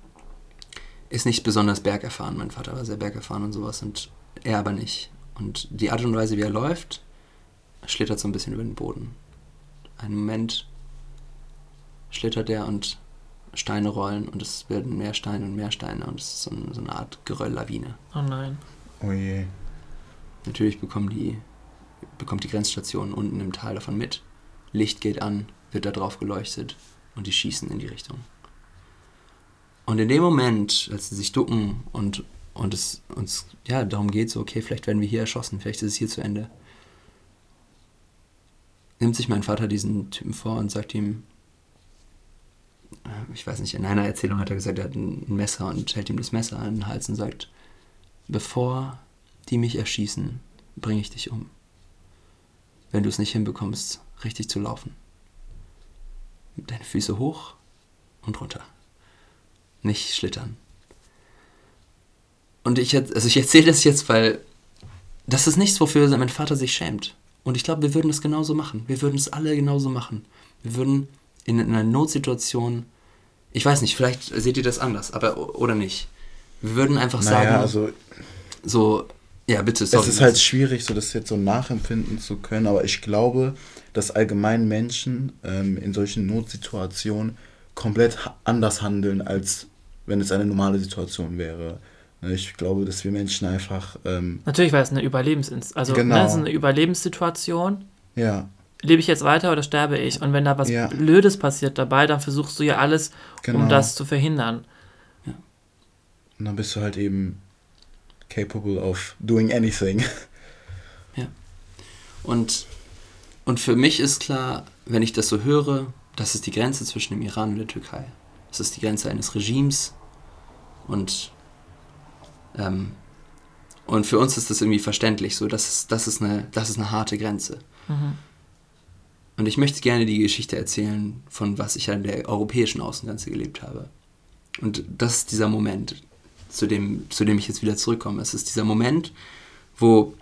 ist nicht besonders bergerfahren. Mein Vater war sehr bergerfahren und sowas und er aber nicht. Und die Art und Weise, wie er läuft, schlittert so ein bisschen über den Boden. Einen Moment schlittert er und Steine rollen und es werden mehr Steine und mehr Steine und es ist so, ein, so eine Art Gerölllawine. Oh nein. Oh je. Natürlich bekommen die, bekommt die Grenzstation unten im Tal davon mit. Licht geht an, wird da drauf geleuchtet und die schießen in die Richtung. Und in dem Moment, als sie sich ducken und, und es uns ja, darum geht, so, okay, vielleicht werden wir hier erschossen, vielleicht ist es hier zu Ende, nimmt sich mein Vater diesen Typen vor und sagt ihm, äh, ich weiß nicht, in einer Erzählung hat er gesagt, er hat ein Messer und hält ihm das Messer an den Hals und sagt, bevor die mich erschießen, bringe ich dich um. Wenn du es nicht hinbekommst, richtig zu laufen. Deine Füße hoch und runter. Nicht schlittern. Und ich, also ich erzähle das jetzt, weil das ist nichts, wofür mein Vater sich schämt. Und ich glaube, wir würden es genauso machen. Wir würden es alle genauso machen. Wir würden in, in einer Notsituation, ich weiß nicht, vielleicht seht ihr das anders, aber oder nicht. Wir würden einfach Naja, sagen, also so, ja, bitte, sorry. es ist halt schwierig, so das jetzt so nachempfinden zu können, aber ich glaube, dass allgemein Menschen ähm, in solchen Notsituationen komplett anders handeln, als wenn es eine normale Situation wäre. Ne, Ich glaube, dass wir Menschen einfach, ähm, Natürlich war es eine Überlebensins also Genau. ne, es ist eine Überlebenssituation. ja, Lebe ich jetzt weiter oder sterbe ich? Und wenn da was Ja. Blödes passiert dabei, dann versuchst du ja alles, genau. um das zu verhindern. Und dann bist du halt eben capable of doing anything. Und, und für mich ist klar, wenn ich das so höre, das ist die Grenze zwischen dem Iran und der Türkei. Das ist die Grenze eines Regimes. Und, ähm, und für uns ist das irgendwie verständlich. So, das, ist, das, ist eine, das ist eine harte Grenze. Mhm. Und ich möchte gerne die Geschichte erzählen, von was ich an der europäischen Außengrenze gelebt habe. Und das ist dieser Moment, zu dem, zu dem ich jetzt wieder zurückkomme. Es ist dieser Moment, wo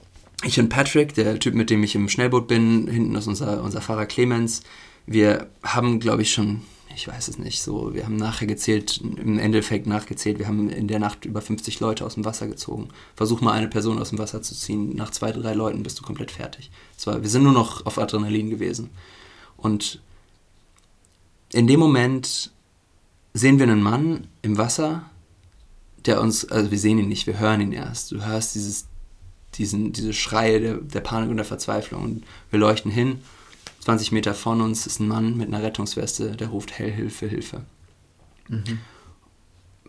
ich und Patrick, der Typ, mit dem ich im Schnellboot bin, hinten ist unser, unser Fahrer Clemens, wir haben, glaube ich, schon, ich weiß es nicht, so, wir haben nachher gezählt, im Endeffekt nachgezählt, wir haben in der Nacht über 50 Leute aus dem Wasser gezogen. Versuch mal eine Person aus dem Wasser zu ziehen, nach zwei, drei Leuten bist du komplett fertig. War, wir sind nur noch auf Adrenalin gewesen. Und in dem Moment sehen wir einen Mann im Wasser, der uns, also wir sehen ihn nicht, wir hören ihn erst. Du hörst dieses, diesen, diese Schreie der, der Panik und der Verzweiflung und wir leuchten hin. 20 Meter von uns ist ein Mann mit einer Rettungsweste, der ruft Hell, Hilfe, Hilfe.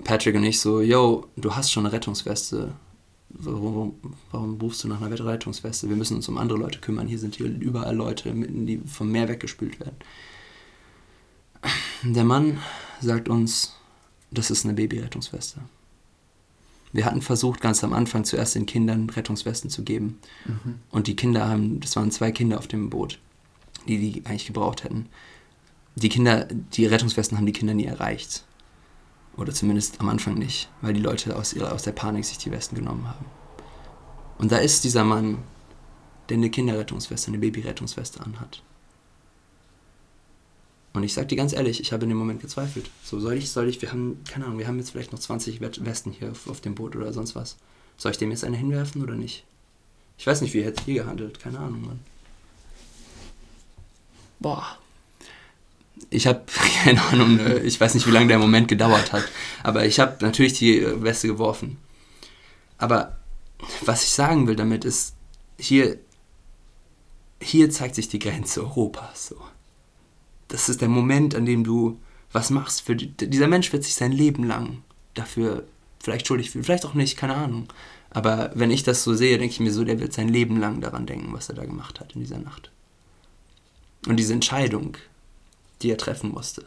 Patrick und ich so, yo, du hast schon eine Rettungsweste. Warum, warum rufst du nach einer Rettungsweste? Wir müssen uns um andere Leute kümmern. Hier sind hier überall Leute, mitten, die vom Meer weggespült werden. Der Mann sagt uns, das ist eine Babyrettungsweste. Wir hatten versucht, ganz am Anfang zuerst den Kindern Rettungswesten zu geben. Und die Kinder haben, das waren zwei Kinder auf dem Boot, die die eigentlich gebraucht hätten. Die Kinder, die Rettungswesten haben die Kinder nie erreicht. Oder zumindest am Anfang nicht, weil die Leute aus, ihrer, aus der Panik sich die Westen genommen haben. Und da ist dieser Mann, der eine Kinderrettungsweste, eine Babyrettungsweste anhat. Und ich sag dir ganz ehrlich, ich habe in dem Moment gezweifelt. So, soll ich, soll ich, wir haben, keine Ahnung, wir haben jetzt vielleicht noch 20 Wet- Westen hier auf, auf dem Boot oder sonst was. Soll ich dem jetzt eine hinwerfen oder nicht? Ich weiß nicht, wie hätte ihr gehandelt, keine Ahnung, Mann. Boah. Ich habe keine Ahnung, äh, ich weiß nicht, wie lange der Moment gedauert hat, aber ich habe natürlich die äh, Weste geworfen. Aber was ich sagen will damit ist, hier, hier zeigt sich die Grenze Europas. So. Das ist der Moment, an dem du was machst. Für die, dieser Mensch wird sich sein Leben lang dafür vielleicht schuldig fühlen, vielleicht auch nicht, keine Ahnung. Aber wenn ich das so sehe, denke ich mir so, der wird sein Leben lang daran denken, was er da gemacht hat in dieser Nacht. Und diese Entscheidung, die er treffen musste.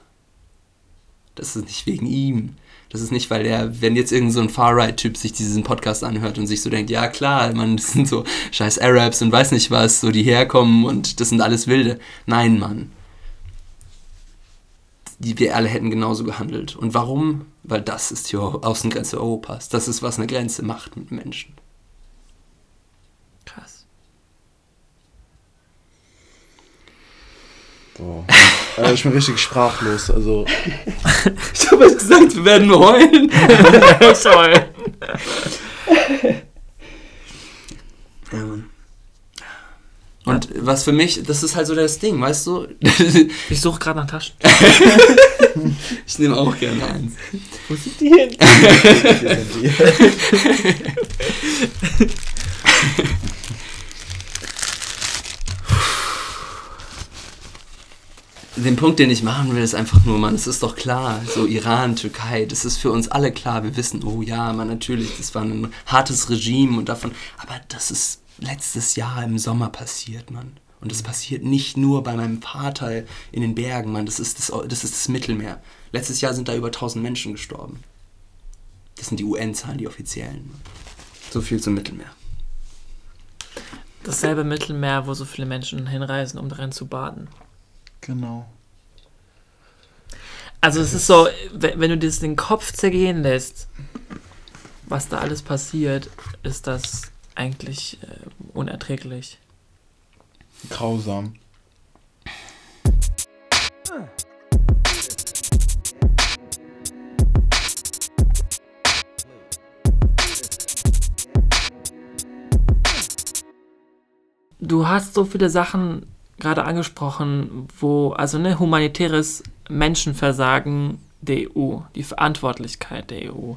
Das ist nicht wegen ihm. Das ist nicht, weil er, wenn jetzt irgend so ein Far-Right-Typ sich diesen Podcast anhört und sich so denkt, ja klar, man, das sind so scheiß Arabs und weiß nicht was, so die herkommen und das sind alles Wilde. Nein, Mann. Die, wir alle hätten genauso gehandelt. Und warum? Weil das ist die Außengrenze Europas. Das ist, was eine Grenze macht mit Menschen. Krass. Boah. Also ich bin richtig sprachlos. Also. ich habe jetzt gesagt, wir werden heulen. Toll. Ja, Mann. Und was für mich, das ist halt so das Ding, weißt du? Ich suche gerade nach Taschen. ich nehme auch gerne eins. Wo sind die hin? Hier sind die. Den Punkt, den ich machen will, ist einfach nur, Mann, es ist doch klar, so Iran, Türkei, das ist für uns alle klar. Wir wissen, oh ja, man, natürlich, das war ein hartes Regime und davon, aber das ist letztes Jahr im Sommer passiert, Mann. Und das passiert nicht nur bei meinem Vater in den Bergen, Mann, das ist das, das, ist das Mittelmeer. Letztes Jahr sind da über 1000 Menschen gestorben. Das sind die UN-Zahlen, die offiziellen. Mann. So viel zum Mittelmeer. Dasselbe Mittelmeer, wo so viele Menschen hinreisen, um darin zu baden. Genau. Also es ist so, wenn wenn du das den Kopf zergehen lässt, was da alles passiert, ist das eigentlich äh, unerträglich. Grausam. Du hast so viele Sachen gerade angesprochen, wo, also ne, humanitäres Menschenversagen der EU, die Verantwortlichkeit der EU,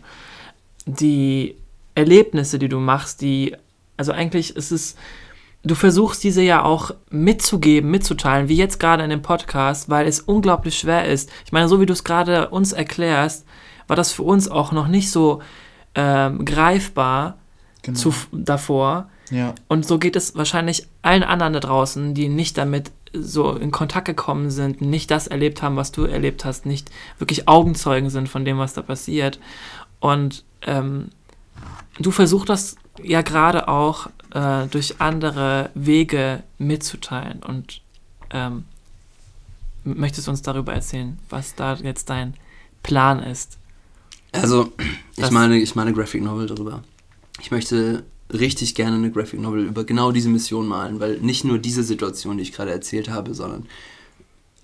die Erlebnisse, die du machst, die, also eigentlich ist es, du versuchst diese ja auch mitzugeben, mitzuteilen, wie jetzt gerade in dem Podcast, weil es unglaublich schwer ist. Ich meine, so wie du es gerade uns erklärst, war das für uns auch noch nicht so ähm, greifbar Genau. zu, davor. Ja. Und so geht es wahrscheinlich allen anderen da draußen, die nicht damit so in Kontakt gekommen sind, nicht das erlebt haben, was du erlebt hast, nicht wirklich Augenzeugen sind von dem, was da passiert. Und ähm, du versuchst das ja gerade auch äh, durch andere Wege mitzuteilen. Und ähm, möchtest du uns darüber erzählen, was da jetzt dein Plan ist? Also, ich meine, ich meine Graphic Novel darüber. Ich möchte richtig gerne eine Graphic Novel über genau diese Mission malen, weil nicht nur diese Situation, die ich gerade erzählt habe, sondern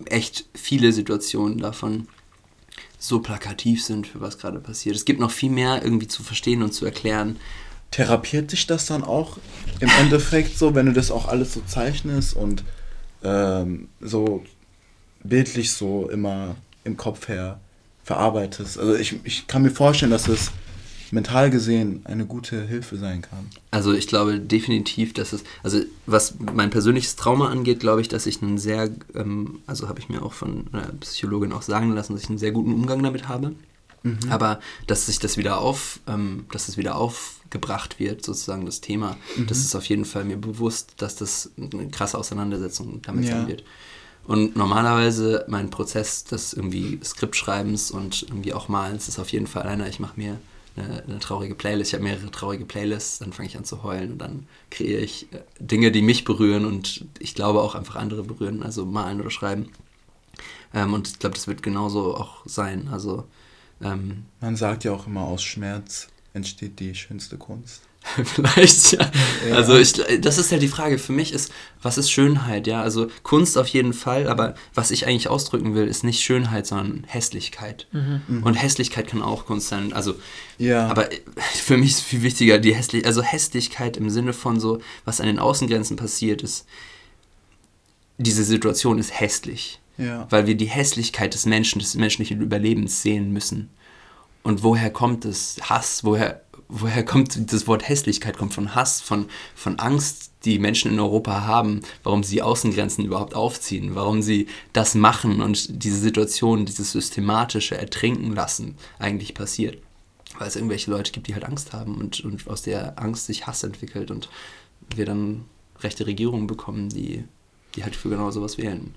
echt viele Situationen davon so plakativ sind, für was gerade passiert. Es gibt noch viel mehr irgendwie zu verstehen und zu erklären. Therapiert dich das dann auch im Endeffekt so, wenn du das auch alles so zeichnest und ähm, so bildlich so immer im Kopf her verarbeitest? Also ich, ich kann mir vorstellen, dass es mental gesehen eine gute Hilfe sein kann. Also ich glaube definitiv, dass es, also was mein persönliches Trauma angeht, glaube ich, dass ich einen sehr, ähm, also habe ich mir auch von einer Psychologin auch sagen lassen, dass ich einen sehr guten Umgang damit habe. Aber dass sich das wieder auf, ähm, dass es wieder aufgebracht wird, sozusagen das Thema, das ist auf jeden Fall mir bewusst, dass das eine krasse Auseinandersetzung damit Ja. sein wird. Und normalerweise mein Prozess des irgendwie Skriptschreibens und irgendwie auch Malens ist auf jeden Fall einer, ich mache mir eine, eine traurige Playlist, ich habe mehrere traurige Playlists, dann fange ich an zu heulen und dann kreiere ich äh, Dinge, die mich berühren und ich glaube auch einfach andere berühren, also malen oder schreiben. Ähm, und ich glaube, das wird genauso auch sein. Also ähm, Man sagt ja auch immer, aus Schmerz entsteht die schönste Kunst. Vielleicht, ja. Ja. Also ich, das ist ja die Frage für mich ist, was ist Schönheit, ja? Also Kunst auf jeden Fall, aber was ich eigentlich ausdrücken will, ist nicht Schönheit, sondern Hässlichkeit. Und Hässlichkeit kann auch Kunst sein. Also, Ja. aber für mich ist viel wichtiger die Hässlichkeit, also Hässlichkeit im Sinne von so, was an den Außengrenzen passiert ist. Diese Situation ist hässlich ja. weil wir die Hässlichkeit des Menschen, des menschlichen Überlebens sehen müssen. Und woher kommt es? Hass, woher, woher kommt das Wort Hässlichkeit? Kommt von Hass, von, von Angst, die Menschen in Europa haben, warum sie Außengrenzen überhaupt aufziehen, warum sie das machen und diese Situation, dieses systematische Ertrinken lassen, eigentlich passiert. Weil es irgendwelche Leute gibt, die halt Angst haben und, und aus der Angst sich Hass entwickelt und wir dann rechte Regierungen bekommen, die, die halt für genau sowas wählen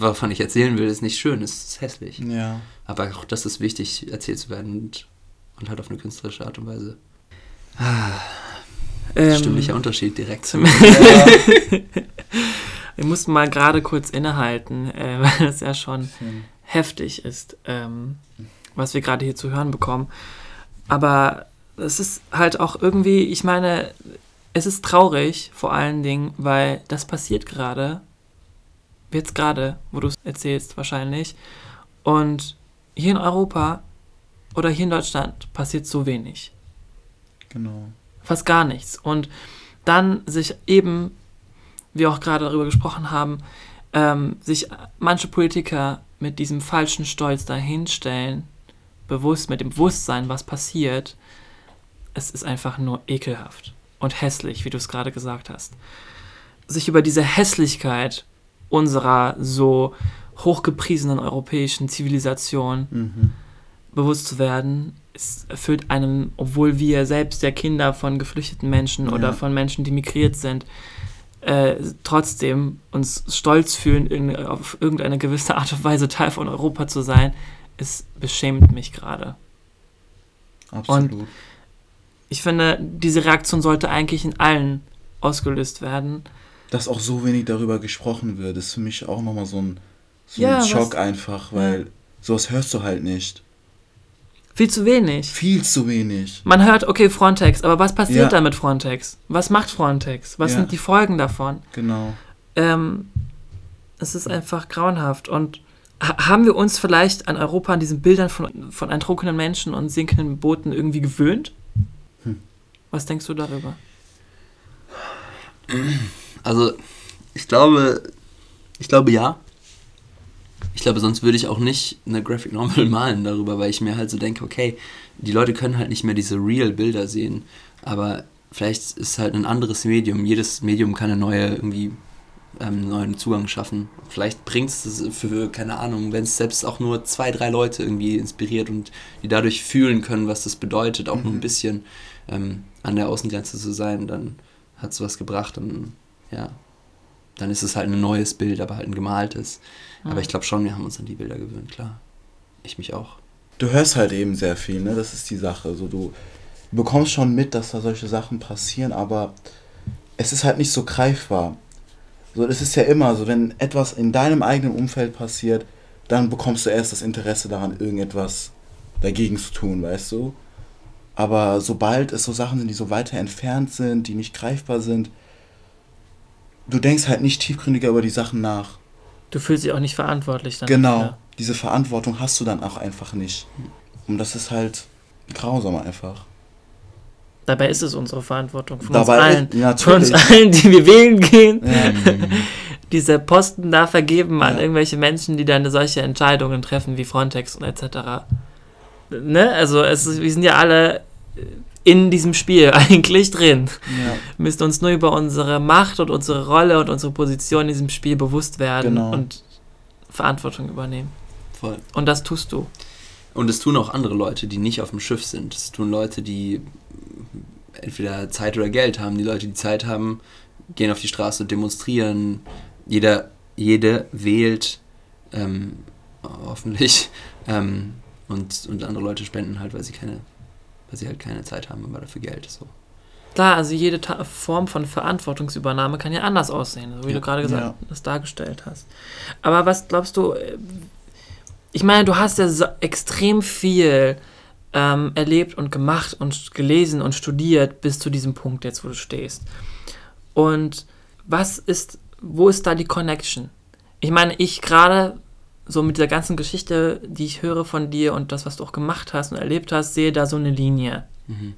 wovon ich erzählen will, ist nicht schön, ist hässlich. Ja. Aber auch das ist wichtig, erzählt zu werden und, und halt auf eine künstlerische Art und Weise. Ähm, Stimmlicher Unterschied direkt. zum- Wir mussten mal gerade kurz innehalten, äh, weil das ja schon heftig ist, ähm, was wir gerade hier zu hören bekommen. Aber es ist halt auch irgendwie, ich meine, es ist traurig vor allen Dingen, weil das passiert gerade jetzt gerade, wo du es erzählst, wahrscheinlich. Und hier in Europa oder hier in Deutschland passiert so wenig. Genau. Fast gar nichts. Und dann sich eben, wie auch gerade darüber gesprochen haben, ähm, sich manche Politiker mit diesem falschen Stolz dahinstellen, bewusst, mit dem Bewusstsein, was passiert, es ist einfach nur ekelhaft und hässlich, wie du es gerade gesagt hast. Sich über diese Hässlichkeit unserer so hochgepriesenen europäischen Zivilisation Mhm. bewusst zu werden, es erfüllt einem, obwohl wir selbst ja Kinder von geflüchteten Menschen Ja. oder von Menschen, die migriert sind, äh, trotzdem uns stolz fühlen, in, auf irgendeine gewisse Art und Weise Teil von Europa zu sein, es beschämt mich gerade. Absolut. Ich finde, diese Reaktion sollte eigentlich in allen ausgelöst werden. Dass auch so wenig darüber gesprochen wird, ist für mich auch nochmal so ein, so Ja, ein was- Schock einfach, weil sowas hörst du halt nicht. Viel zu wenig. Viel zu wenig. Man hört, okay, Frontex, aber was passiert Ja. da mit Frontex? Was macht Frontex? Was Ja. sind die Folgen davon? Genau. Ähm, es ist einfach grauenhaft. Und ha- haben wir uns vielleicht an Europa, an diesen Bildern von, von ertrunkenen Menschen und sinkenden Booten irgendwie gewöhnt? Hm. Was denkst du darüber? Also, ich glaube, ich glaube ja. Ich glaube, sonst würde ich auch nicht eine Graphic Novel malen darüber, weil ich mir halt so denke, okay, die Leute können halt nicht mehr diese Real-Bilder sehen, aber vielleicht ist halt ein anderes Medium. Jedes Medium kann eine neue irgendwie ähm, neuen Zugang schaffen. Vielleicht bringt es für, keine Ahnung, wenn es selbst auch nur zwei, drei Leute irgendwie inspiriert und die dadurch fühlen können, was das bedeutet, auch nur ein Mhm. bisschen ähm, an der Außengrenze zu sein, dann hat es was gebracht. Dann, ja, dann ist es halt ein neues Bild, aber halt ein gemaltes. Mhm. Aber ich glaube schon, wir haben uns an die Bilder gewöhnt, klar. Ich mich auch. Du hörst halt eben sehr viel, ne? Das ist die Sache. So, du bekommst schon mit, dass da solche Sachen passieren, aber es ist halt nicht so greifbar. So, es ist ja immer so, wenn etwas in deinem eigenen Umfeld passiert, dann bekommst du erst das Interesse daran, irgendetwas dagegen zu tun, weißt du? Aber sobald es so Sachen sind, die so weiter entfernt sind, die nicht greifbar sind, du denkst halt nicht tiefgründiger über die Sachen nach. Du fühlst dich auch nicht verantwortlich dann. Genau, dafür. diese Verantwortung hast du dann auch einfach nicht. Und das ist halt grausam einfach. Dabei ist es unsere Verantwortung von Dabei uns allen. ist- ja, von uns allen, die wir wählen gehen. Ja. diese Posten da vergeben an Ja. irgendwelche Menschen, die dann solche Entscheidungen treffen wie Frontex und etc. Ne? Also es wir sind ja alle in diesem Spiel eigentlich drin. ja. Wir müssen uns nur über unsere Macht und unsere Rolle und unsere Position in diesem Spiel bewusst werden Genau. und Verantwortung übernehmen. Voll. Und das tust du. Und es tun auch andere Leute, die nicht auf dem Schiff sind. Es tun Leute, die entweder Zeit oder Geld haben. Die Leute, die Zeit haben, gehen auf die Straße und demonstrieren. Jeder, jede wählt, ähm, hoffentlich. Ähm, und, und andere Leute spenden halt, weil sie keine, weil sie halt keine Zeit haben, aber dafür Geld. So. Klar, also jede Ta Form von Verantwortungsübernahme kann ja anders aussehen, so wie Ja. du gerade gesagt Ja. das dargestellt hast. Aber was glaubst du, äh, ich meine, du hast ja so extrem viel ähm, erlebt und gemacht und gelesen und studiert bis zu diesem Punkt jetzt, wo du stehst. Und was ist, wo ist da die Connection? Ich meine, ich gerade so mit dieser ganzen Geschichte, die ich höre von dir und das, was du auch gemacht hast und erlebt hast, sehe da so eine Linie. Mhm.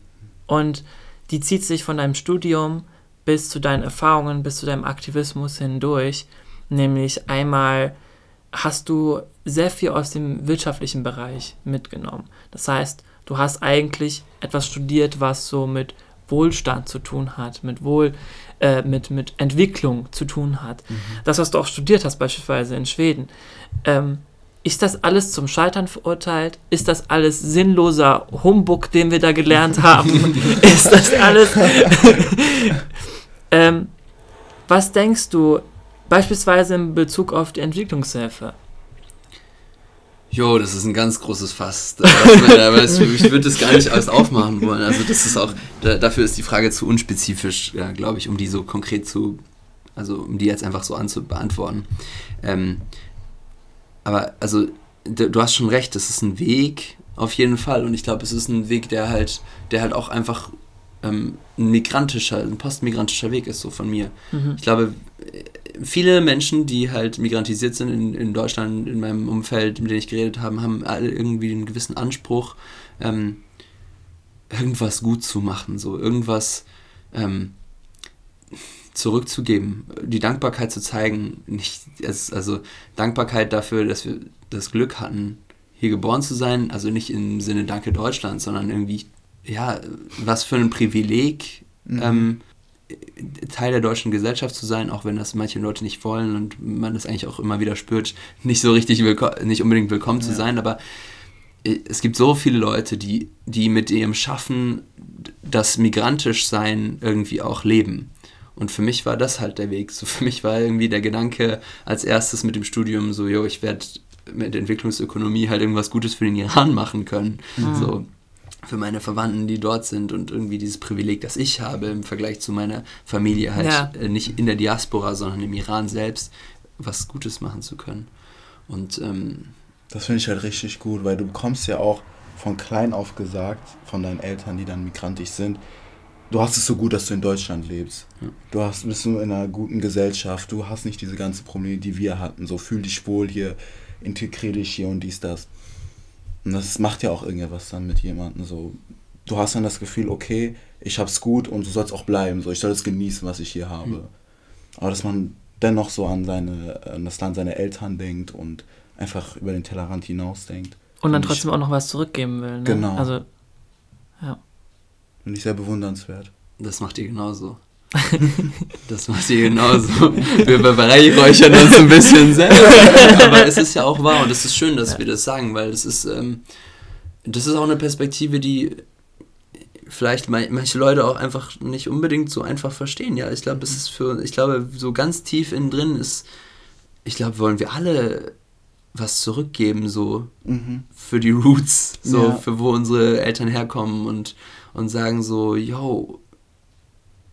Und die zieht sich von deinem Studium bis zu deinen Erfahrungen, bis zu deinem Aktivismus hindurch. Nämlich einmal hast du sehr viel aus dem wirtschaftlichen Bereich mitgenommen. Das heißt, du hast eigentlich etwas studiert, was so mit Wohlstand zu tun hat, mit Wohl, äh, mit, mit Entwicklung zu tun hat. Das, was du auch studiert hast, beispielsweise in Schweden. Ähm, ist das alles zum Scheitern verurteilt? Ist das alles sinnloser Humbug, den wir da gelernt haben? ist das alles. ähm, was denkst du beispielsweise in Bezug auf die Entwicklungshilfe? Jo, das ist ein ganz großes Fass. Ich würde das gar nicht alles aufmachen wollen. Also das ist auch, da, dafür ist die Frage zu unspezifisch, ja, glaube ich, um die so konkret zu, also um die jetzt einfach so anzubeantworten. Ähm, aber also, du hast schon recht, das ist ein Weg auf jeden Fall. Und ich glaube, es ist ein Weg, der halt, der halt auch einfach ähm, ein migrantischer, ein postmigrantischer Weg ist, so von mir. Mhm. Ich glaube, viele Menschen, die halt migrantisiert sind in, in Deutschland, in meinem Umfeld, mit denen ich geredet habe, haben alle irgendwie einen gewissen Anspruch, ähm, irgendwas gut zu machen, so irgendwas ähm, zurückzugeben, die Dankbarkeit zu zeigen, nicht also Dankbarkeit dafür, dass wir das Glück hatten, hier geboren zu sein, also nicht im Sinne Danke Deutschland, sondern irgendwie, ja, was für ein Privileg, mhm. ähm, Teil der deutschen Gesellschaft zu sein, auch wenn das manche Leute nicht wollen und man das eigentlich auch immer wieder spürt, nicht so richtig nicht unbedingt willkommen ja. zu sein, aber äh, es gibt so viele Leute, die, die mit ihrem Schaffen das migrantisch sein irgendwie auch leben. Und für mich war das halt der Weg. So für mich war irgendwie der Gedanke als erstes mit dem Studium so, jo, ich werde mit Entwicklungsökonomie halt irgendwas Gutes für den Iran machen können. Mhm. So für meine Verwandten, die dort sind und irgendwie dieses Privileg, das ich habe im Vergleich zu meiner Familie halt ja. Äh, nicht in der Diaspora, sondern im Iran selbst was Gutes machen zu können. Und ähm, das finde ich halt richtig gut, weil du bekommst ja auch von klein auf gesagt, von deinen Eltern, die dann migrantisch sind, du hast es so gut, dass du in Deutschland lebst. Ja. Du hast, bist nur in einer guten Gesellschaft, du hast nicht diese ganzen Probleme, die wir hatten. So fühl dich wohl hier, integrier dich hier und dies, das. Und das macht ja auch irgendwas dann mit jemandem. So, du hast dann das Gefühl, okay, ich hab's gut und du sollst auch bleiben. So, ich soll es genießen, was ich hier habe. Mhm. Aber dass man dennoch so an seine, an das Land seiner Eltern denkt und einfach über den Tellerrand hinaus denkt. Und dann trotzdem ich, auch noch was zurückgeben will. Ne? Genau. Also, ja. Finde ich sehr bewundernswert. Das macht ihr genauso. Das macht ihr genauso. Wir beweihräuchern uns ein bisschen selber. Aber es ist ja auch wahr und es ist schön, dass ja. wir das sagen, weil das ist, ähm, das ist auch eine Perspektive, die vielleicht manche Leute auch einfach nicht unbedingt so einfach verstehen. Ja, ich glaube, es ist für, ich glaube, so ganz tief innen drin ist, ich glaube, wollen wir alle was zurückgeben, so mhm. für die Roots, so ja. für wo unsere Eltern herkommen und, und sagen so, yo,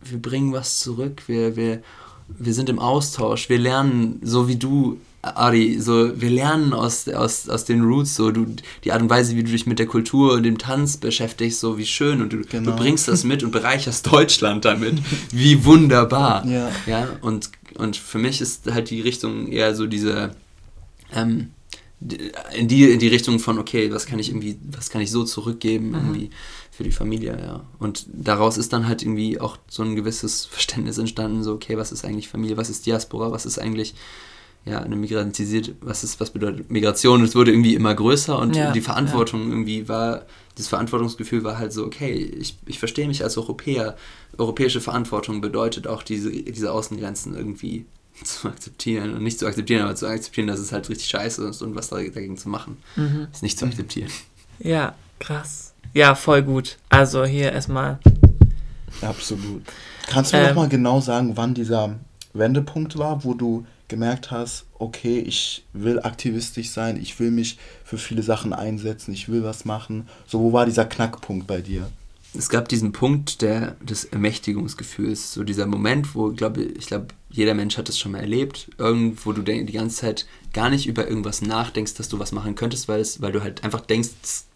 wir bringen was zurück, wir, wir, wir sind im Austausch, wir lernen, so wie du, Ari, so, wir lernen aus, aus, aus den Roots, so, du, die Art und Weise, wie du dich mit der Kultur und dem Tanz beschäftigst, so wie schön und du, genau. du bringst das mit und bereicherst Deutschland damit, wie wunderbar. Ja. ja und, und für mich ist halt die Richtung eher so diese, ähm, in die, in die Richtung von, okay, was kann ich irgendwie, was kann ich so zurückgeben, mhm. irgendwie für die Familie, ja. Und daraus ist dann halt irgendwie auch so ein gewisses Verständnis entstanden, so, okay, was ist eigentlich Familie, was ist Diaspora, was ist eigentlich, ja, eine migrantisiert, was ist, was bedeutet Migration? Es wurde irgendwie immer größer und ja, die Verantwortung ja. irgendwie war, das Verantwortungsgefühl war halt so, okay, ich, ich verstehe mich als Europäer. Europäische Verantwortung bedeutet auch diese, diese Außengrenzen irgendwie zu akzeptieren und nicht zu akzeptieren, aber zu akzeptieren, dass es halt richtig scheiße ist und was dagegen zu machen. Mhm. Ist nicht zu akzeptieren. Ja, krass. Ja, voll gut. Also hier erstmal. Absolut. Kannst du ähm, nochmal genau sagen, wann dieser Wendepunkt war, wo du gemerkt hast, okay, ich will aktivistisch sein, ich will mich für viele Sachen einsetzen, ich will was machen. So, wo war dieser Knackpunkt bei dir? Es gab diesen Punkt der, des Ermächtigungsgefühls, so dieser Moment, wo, glaube ich, glaube, jeder Mensch hat das schon mal erlebt, irgendwo du die ganze Zeit gar nicht über irgendwas nachdenkst, dass du was machen könntest, weil, es, weil du halt einfach denkst,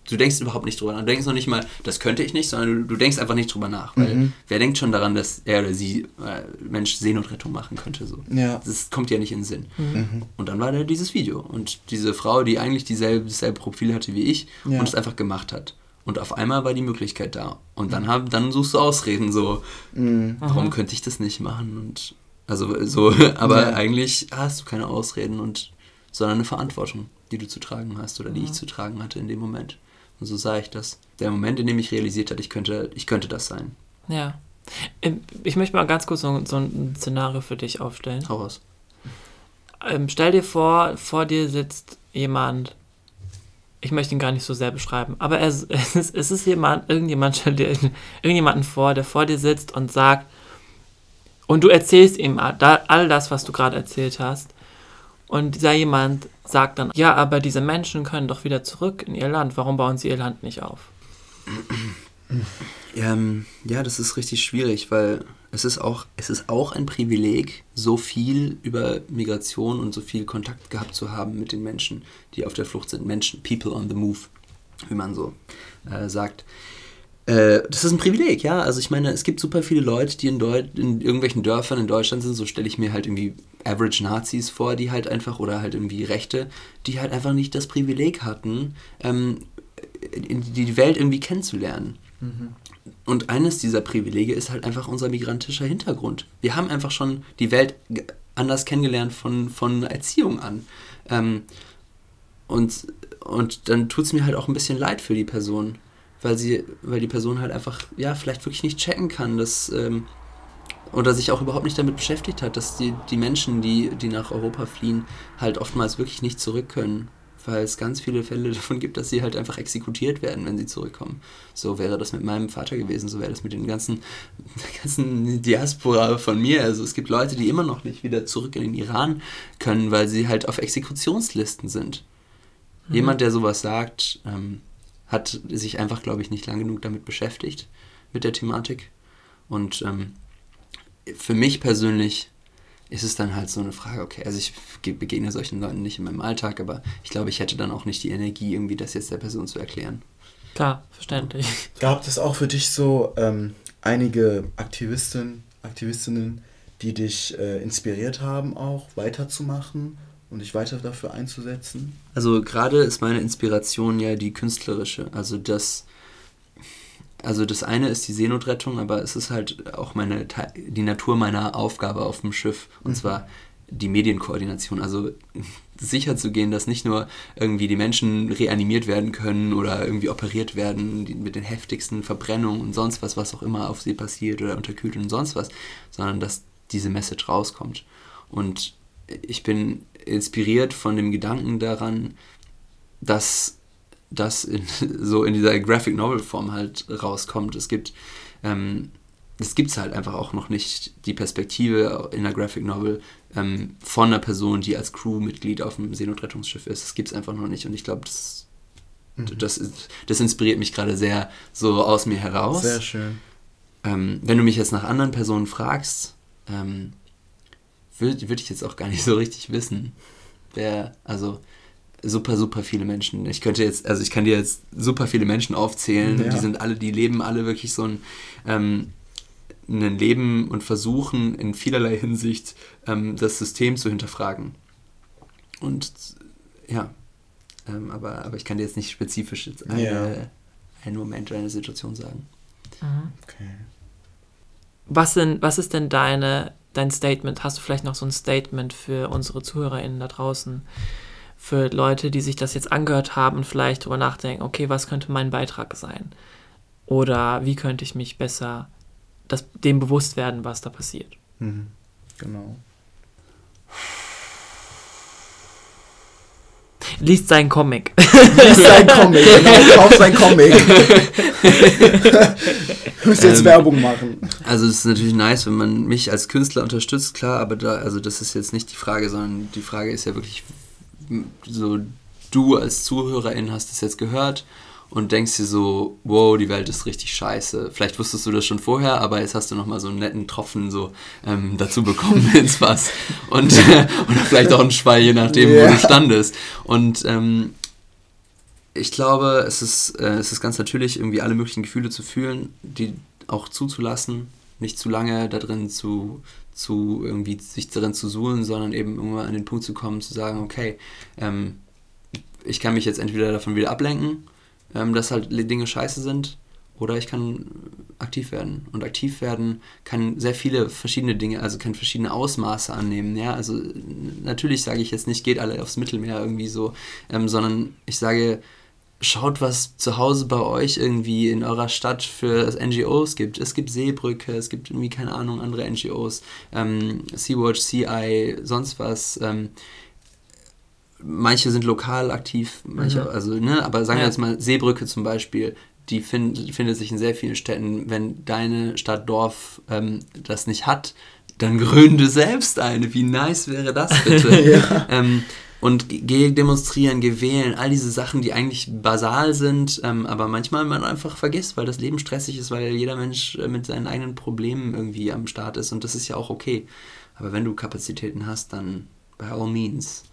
du denkst überhaupt nicht drüber nach. Du denkst noch nicht mal, das könnte ich nicht, sondern du, du denkst einfach nicht drüber nach. Weil mhm. wer denkt schon daran, dass er oder sie, äh, Mensch, Seenotrettung machen könnte? So. Ja. Das kommt ja nicht in den Sinn. Mhm. mhm. Und dann war da dieses Video. Und diese Frau, die eigentlich dieselbe, dasselbe Profil hatte wie ich ja. und es einfach gemacht hat. Und auf einmal war die Möglichkeit da. Und dann, hab, dann suchst du Ausreden, so, mhm. warum könnte ich das nicht machen? Und also so, aber ja. eigentlich hast du keine Ausreden und sondern eine Verantwortung, die du zu tragen hast oder die ich zu tragen hatte in dem Moment. Und so sah ich das. Der Moment, in dem ich realisiert habe, ich könnte, ich könnte das sein. Ja. Ähm, ich möchte mal ganz kurz so, so ein Szenario für dich aufstellen. Hau raus. Ähm, stell dir vor, vor dir sitzt jemand, ich möchte ihn gar nicht so sehr beschreiben, aber es, es, ist, es ist jemand, irgendjemand, stell dir irgendjemanden vor, der vor dir sitzt und sagt, und du erzählst ihm all das, was du gerade erzählt hast. Und dieser jemand sagt dann, ja, aber diese Menschen können doch wieder zurück in ihr Land. Warum bauen sie ihr Land nicht auf? Ähm, ja, das ist richtig schwierig, weil es ist, auch, es ist auch ein Privileg, so viel über Migration und so viel Kontakt gehabt zu haben mit den Menschen, die auf der Flucht sind. Menschen, people on the move, wie man so äh, sagt. Äh, das ist ein Privileg, ja. Also ich meine, es gibt super viele Leute, die in, Deut in irgendwelchen Dörfern in Deutschland sind, so stelle ich mir halt irgendwie Average Nazis vor, die halt einfach, oder halt irgendwie Rechte, die halt einfach nicht das Privileg hatten, ähm, die Welt irgendwie kennenzulernen. Mhm. Und eines dieser Privilege ist halt einfach unser migrantischer Hintergrund. Wir haben einfach schon die Welt anders kennengelernt von, von Erziehung an. Ähm, und, und dann tut es mir halt auch ein bisschen leid für die Person, weil sie, weil die Person halt einfach, ja, vielleicht wirklich nicht checken kann, dass, ähm, oder sich auch überhaupt nicht damit beschäftigt hat, dass die, die Menschen, die, die nach Europa fliehen, halt oftmals wirklich nicht zurück können weil es ganz viele Fälle davon gibt, dass sie halt einfach exekutiert werden, wenn sie zurückkommen. So wäre das mit meinem Vater gewesen, so wäre das mit den ganzen, ganzen Diaspora von mir. Also es gibt Leute, die immer noch nicht wieder zurück in den Iran können, weil sie halt auf Exekutionslisten sind. Mhm. Jemand, der sowas sagt, ähm, hat sich einfach, glaube ich, nicht lang genug damit beschäftigt, mit der Thematik. Und ähm, für mich persönlich ist es dann halt so eine Frage, okay, also ich begegne solchen Leuten nicht in meinem Alltag, aber ich glaube, ich hätte dann auch nicht die Energie, irgendwie das jetzt der Person zu erklären. Klar, verständlich. Gab es auch für dich so ähm, einige Aktivisten, Aktivistinnen, die dich äh, inspiriert haben, auch weiterzumachen und dich weiter dafür einzusetzen? Also gerade ist meine Inspiration ja die künstlerische, also das also das eine ist die Seenotrettung, aber es ist halt auch meine, die Natur meiner Aufgabe auf dem Schiff. Und mhm. zwar die Medienkoordination. Also sicher zu gehen, dass nicht nur irgendwie die Menschen reanimiert werden können oder irgendwie operiert werden mit den heftigsten Verbrennungen und sonst was, was auch immer auf See passiert oder unterkühlt und sonst was, sondern dass diese Message rauskommt. Und ich bin inspiriert von dem Gedanken daran, dass das in, so in dieser Graphic Novel Form halt rauskommt. Es gibt ähm, es gibt halt einfach auch noch nicht die Perspektive in der Graphic Novel ähm, von einer Person, die als Crewmitglied auf dem Seenotrettungsschiff ist. Das gibt es einfach noch nicht und ich glaube, das, mhm. das, das inspiriert mich gerade sehr so aus mir heraus. Sehr schön. Ähm, wenn du mich jetzt nach anderen Personen fragst, ähm, würde würd ich jetzt auch gar nicht so richtig wissen, wer, also super, super viele Menschen. Ich könnte jetzt, also ich kann dir jetzt super viele Menschen aufzählen. Ja. Die sind alle, die leben alle wirklich so ein, ähm, ein Leben und versuchen in vielerlei Hinsicht ähm, das System zu hinterfragen. Und ja, ähm, aber, aber ich kann dir jetzt nicht spezifisch jetzt eine, ja. einen Moment oder eine Situation sagen. Mhm. Okay. Was, denn, was ist denn deine, dein Statement? Hast du vielleicht noch so ein Statement für unsere ZuhörerInnen da draußen? für Leute, die sich das jetzt angehört haben und vielleicht darüber nachdenken, okay, was könnte mein Beitrag sein? Oder wie könnte ich mich besser das, dem bewusst werden, was da passiert? Mhm. Genau. Liest sein Comic. Liest sein Comic, genau. Kauf sein Comic. du musst jetzt ähm, Werbung machen. Also es ist natürlich nice, wenn man mich als Künstler unterstützt, klar, aber da, also das ist jetzt nicht die Frage, sondern die Frage ist ja wirklich, so du als Zuhörerin hast es jetzt gehört und denkst dir so, wow, die Welt ist richtig scheiße. Vielleicht wusstest du das schon vorher, aber jetzt hast du nochmal so einen netten Tropfen so ähm, dazu bekommen ins Fass. Und, äh, oder vielleicht auch einen Schwein, je nachdem, yeah. wo du standest. Und ähm, ich glaube, es ist, äh, es ist ganz natürlich, irgendwie alle möglichen Gefühle zu fühlen, die auch zuzulassen, nicht zu lange da drin zu, zu irgendwie sich darin zu suhlen, sondern eben irgendwann an den Punkt zu kommen, zu sagen, okay, ähm, ich kann mich jetzt entweder davon wieder ablenken, ähm, dass halt Dinge scheiße sind, oder ich kann aktiv werden. Und aktiv werden kann sehr viele verschiedene Dinge, also kann verschiedene Ausmaße annehmen. Ja, also natürlich sage ich jetzt nicht, geht alle aufs Mittelmeer irgendwie so, ähm, sondern ich sage, schaut, was zu Hause bei euch irgendwie in eurer Stadt für NGOs gibt. Es gibt Seebrücke, es gibt irgendwie, keine Ahnung, andere NGOs, ähm, Sea-Watch, CI, sonst was. Ähm, manche sind lokal aktiv, manche, mhm. also, ne, aber sagen wir jetzt mal Seebrücke zum Beispiel, die find, findet sich in sehr vielen Städten. Wenn deine Stadt, Dorf ähm, das nicht hat, dann gründe selbst eine. Wie nice wäre das bitte? ja. ähm, und geh demonstrieren, geh wählen, all diese Sachen, die eigentlich basal sind, ähm, aber manchmal man einfach vergisst, weil das Leben stressig ist, weil jeder Mensch äh, mit seinen eigenen Problemen irgendwie am Start ist und das ist ja auch okay. Aber wenn du Kapazitäten hast, dann by all means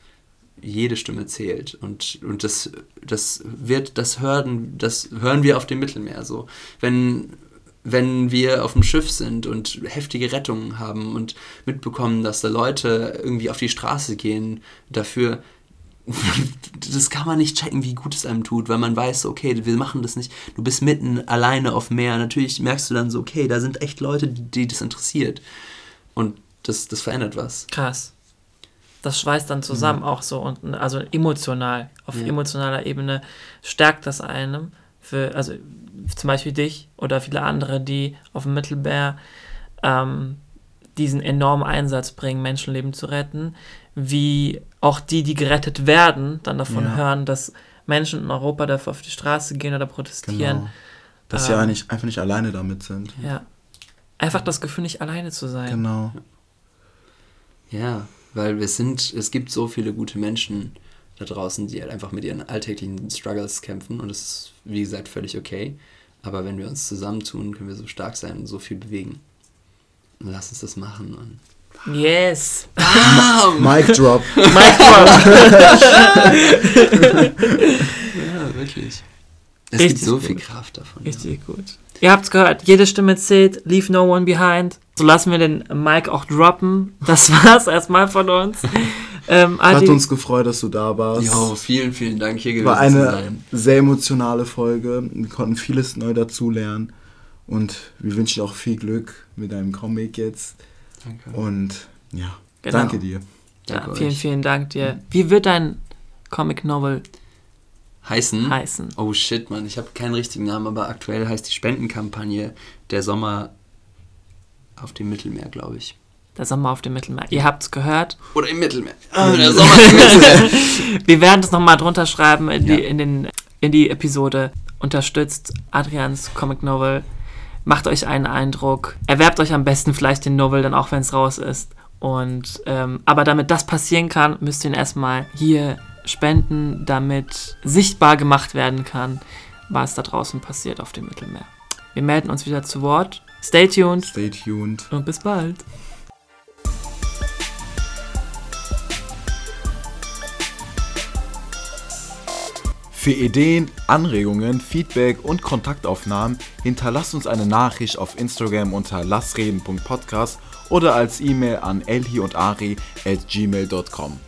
jede Stimme zählt. Und, und das, das wird, das hören, das hören wir auf dem Mittelmeer so. Wenn, wenn wir auf dem Schiff sind und heftige Rettungen haben und mitbekommen, dass da Leute irgendwie auf die Straße gehen dafür, das kann man nicht checken, wie gut es einem tut, weil man weiß, okay, wir machen das nicht. Du bist mitten alleine auf Meer. Natürlich merkst du dann so, okay, da sind echt Leute, die, die das interessiert. Und das, das verändert was. Krass. Das schweißt dann zusammen auch so und also emotional, auf Ja. emotionaler Ebene stärkt das einem für, also zum Beispiel dich oder viele andere, die auf dem Mittelmeer ähm, diesen enormen Einsatz bringen, Menschenleben zu retten, wie auch die, die gerettet werden, dann davon Ja. hören, dass Menschen in Europa dafür auf die Straße gehen oder protestieren. Genau. Dass sie Ähm, eigentlich einfach nicht alleine damit sind. Ja. Einfach das Gefühl, nicht alleine zu sein. Genau. Ja, weil wir sind, es gibt so viele gute Menschen da draußen, die halt einfach mit ihren alltäglichen Struggles kämpfen und das ist, wie gesagt, völlig okay. Aber wenn wir uns zusammentun, können wir so stark sein und so viel bewegen. Und lass uns das machen. Und Yes. Mic drop. Mic drop. ja, wirklich. Es Richtig gibt so gut. viel Kraft davon. Richtig gut. Ihr habt's gehört, jede Stimme zählt, leave no one behind. So lassen wir den Mic auch droppen. Das war's erstmal von uns. Ähm, Hat uns gefreut, dass du da warst. Ja. Jo, vielen, vielen Dank, hier gewesen War zu eine sein. sehr emotionale Folge. Wir konnten vieles neu dazulernen. Und wir wünschen dir auch viel Glück mit deinem Comic jetzt. Danke. Und ja, Genau. danke dir. ja, Danke vielen, euch. vielen Dank dir. Wie wird dein Comic Novel Heißen? heißen? Oh shit, Mann, ich habe keinen richtigen Namen, aber aktuell heißt die Spendenkampagne Der Sommer auf dem Mittelmeer, glaube ich. Der Sommer auf dem Mittelmeer. Ihr habt's gehört. Oder im Mittelmeer. Ah, der Sommer im Mittelmeer. Wir werden das nochmal drunter schreiben in die, Ja. in, den, in die Episode. Unterstützt Adrians Comic Novel. Macht euch einen Eindruck. Erwerbt euch am besten vielleicht den Novel, dann auch wenn es raus ist. Und ähm, aber damit das passieren kann, müsst ihr ihn erstmal hier spenden, damit sichtbar gemacht werden kann, was da draußen passiert auf dem Mittelmeer. Wir melden uns wieder zu Wort. Stay tuned Stay tuned. und bis bald. Für Ideen, Anregungen, Feedback und Kontaktaufnahmen hinterlasst uns eine Nachricht auf Instagram unter lassreden.podcast oder als E-Mail an elhi und ari at gmail.com.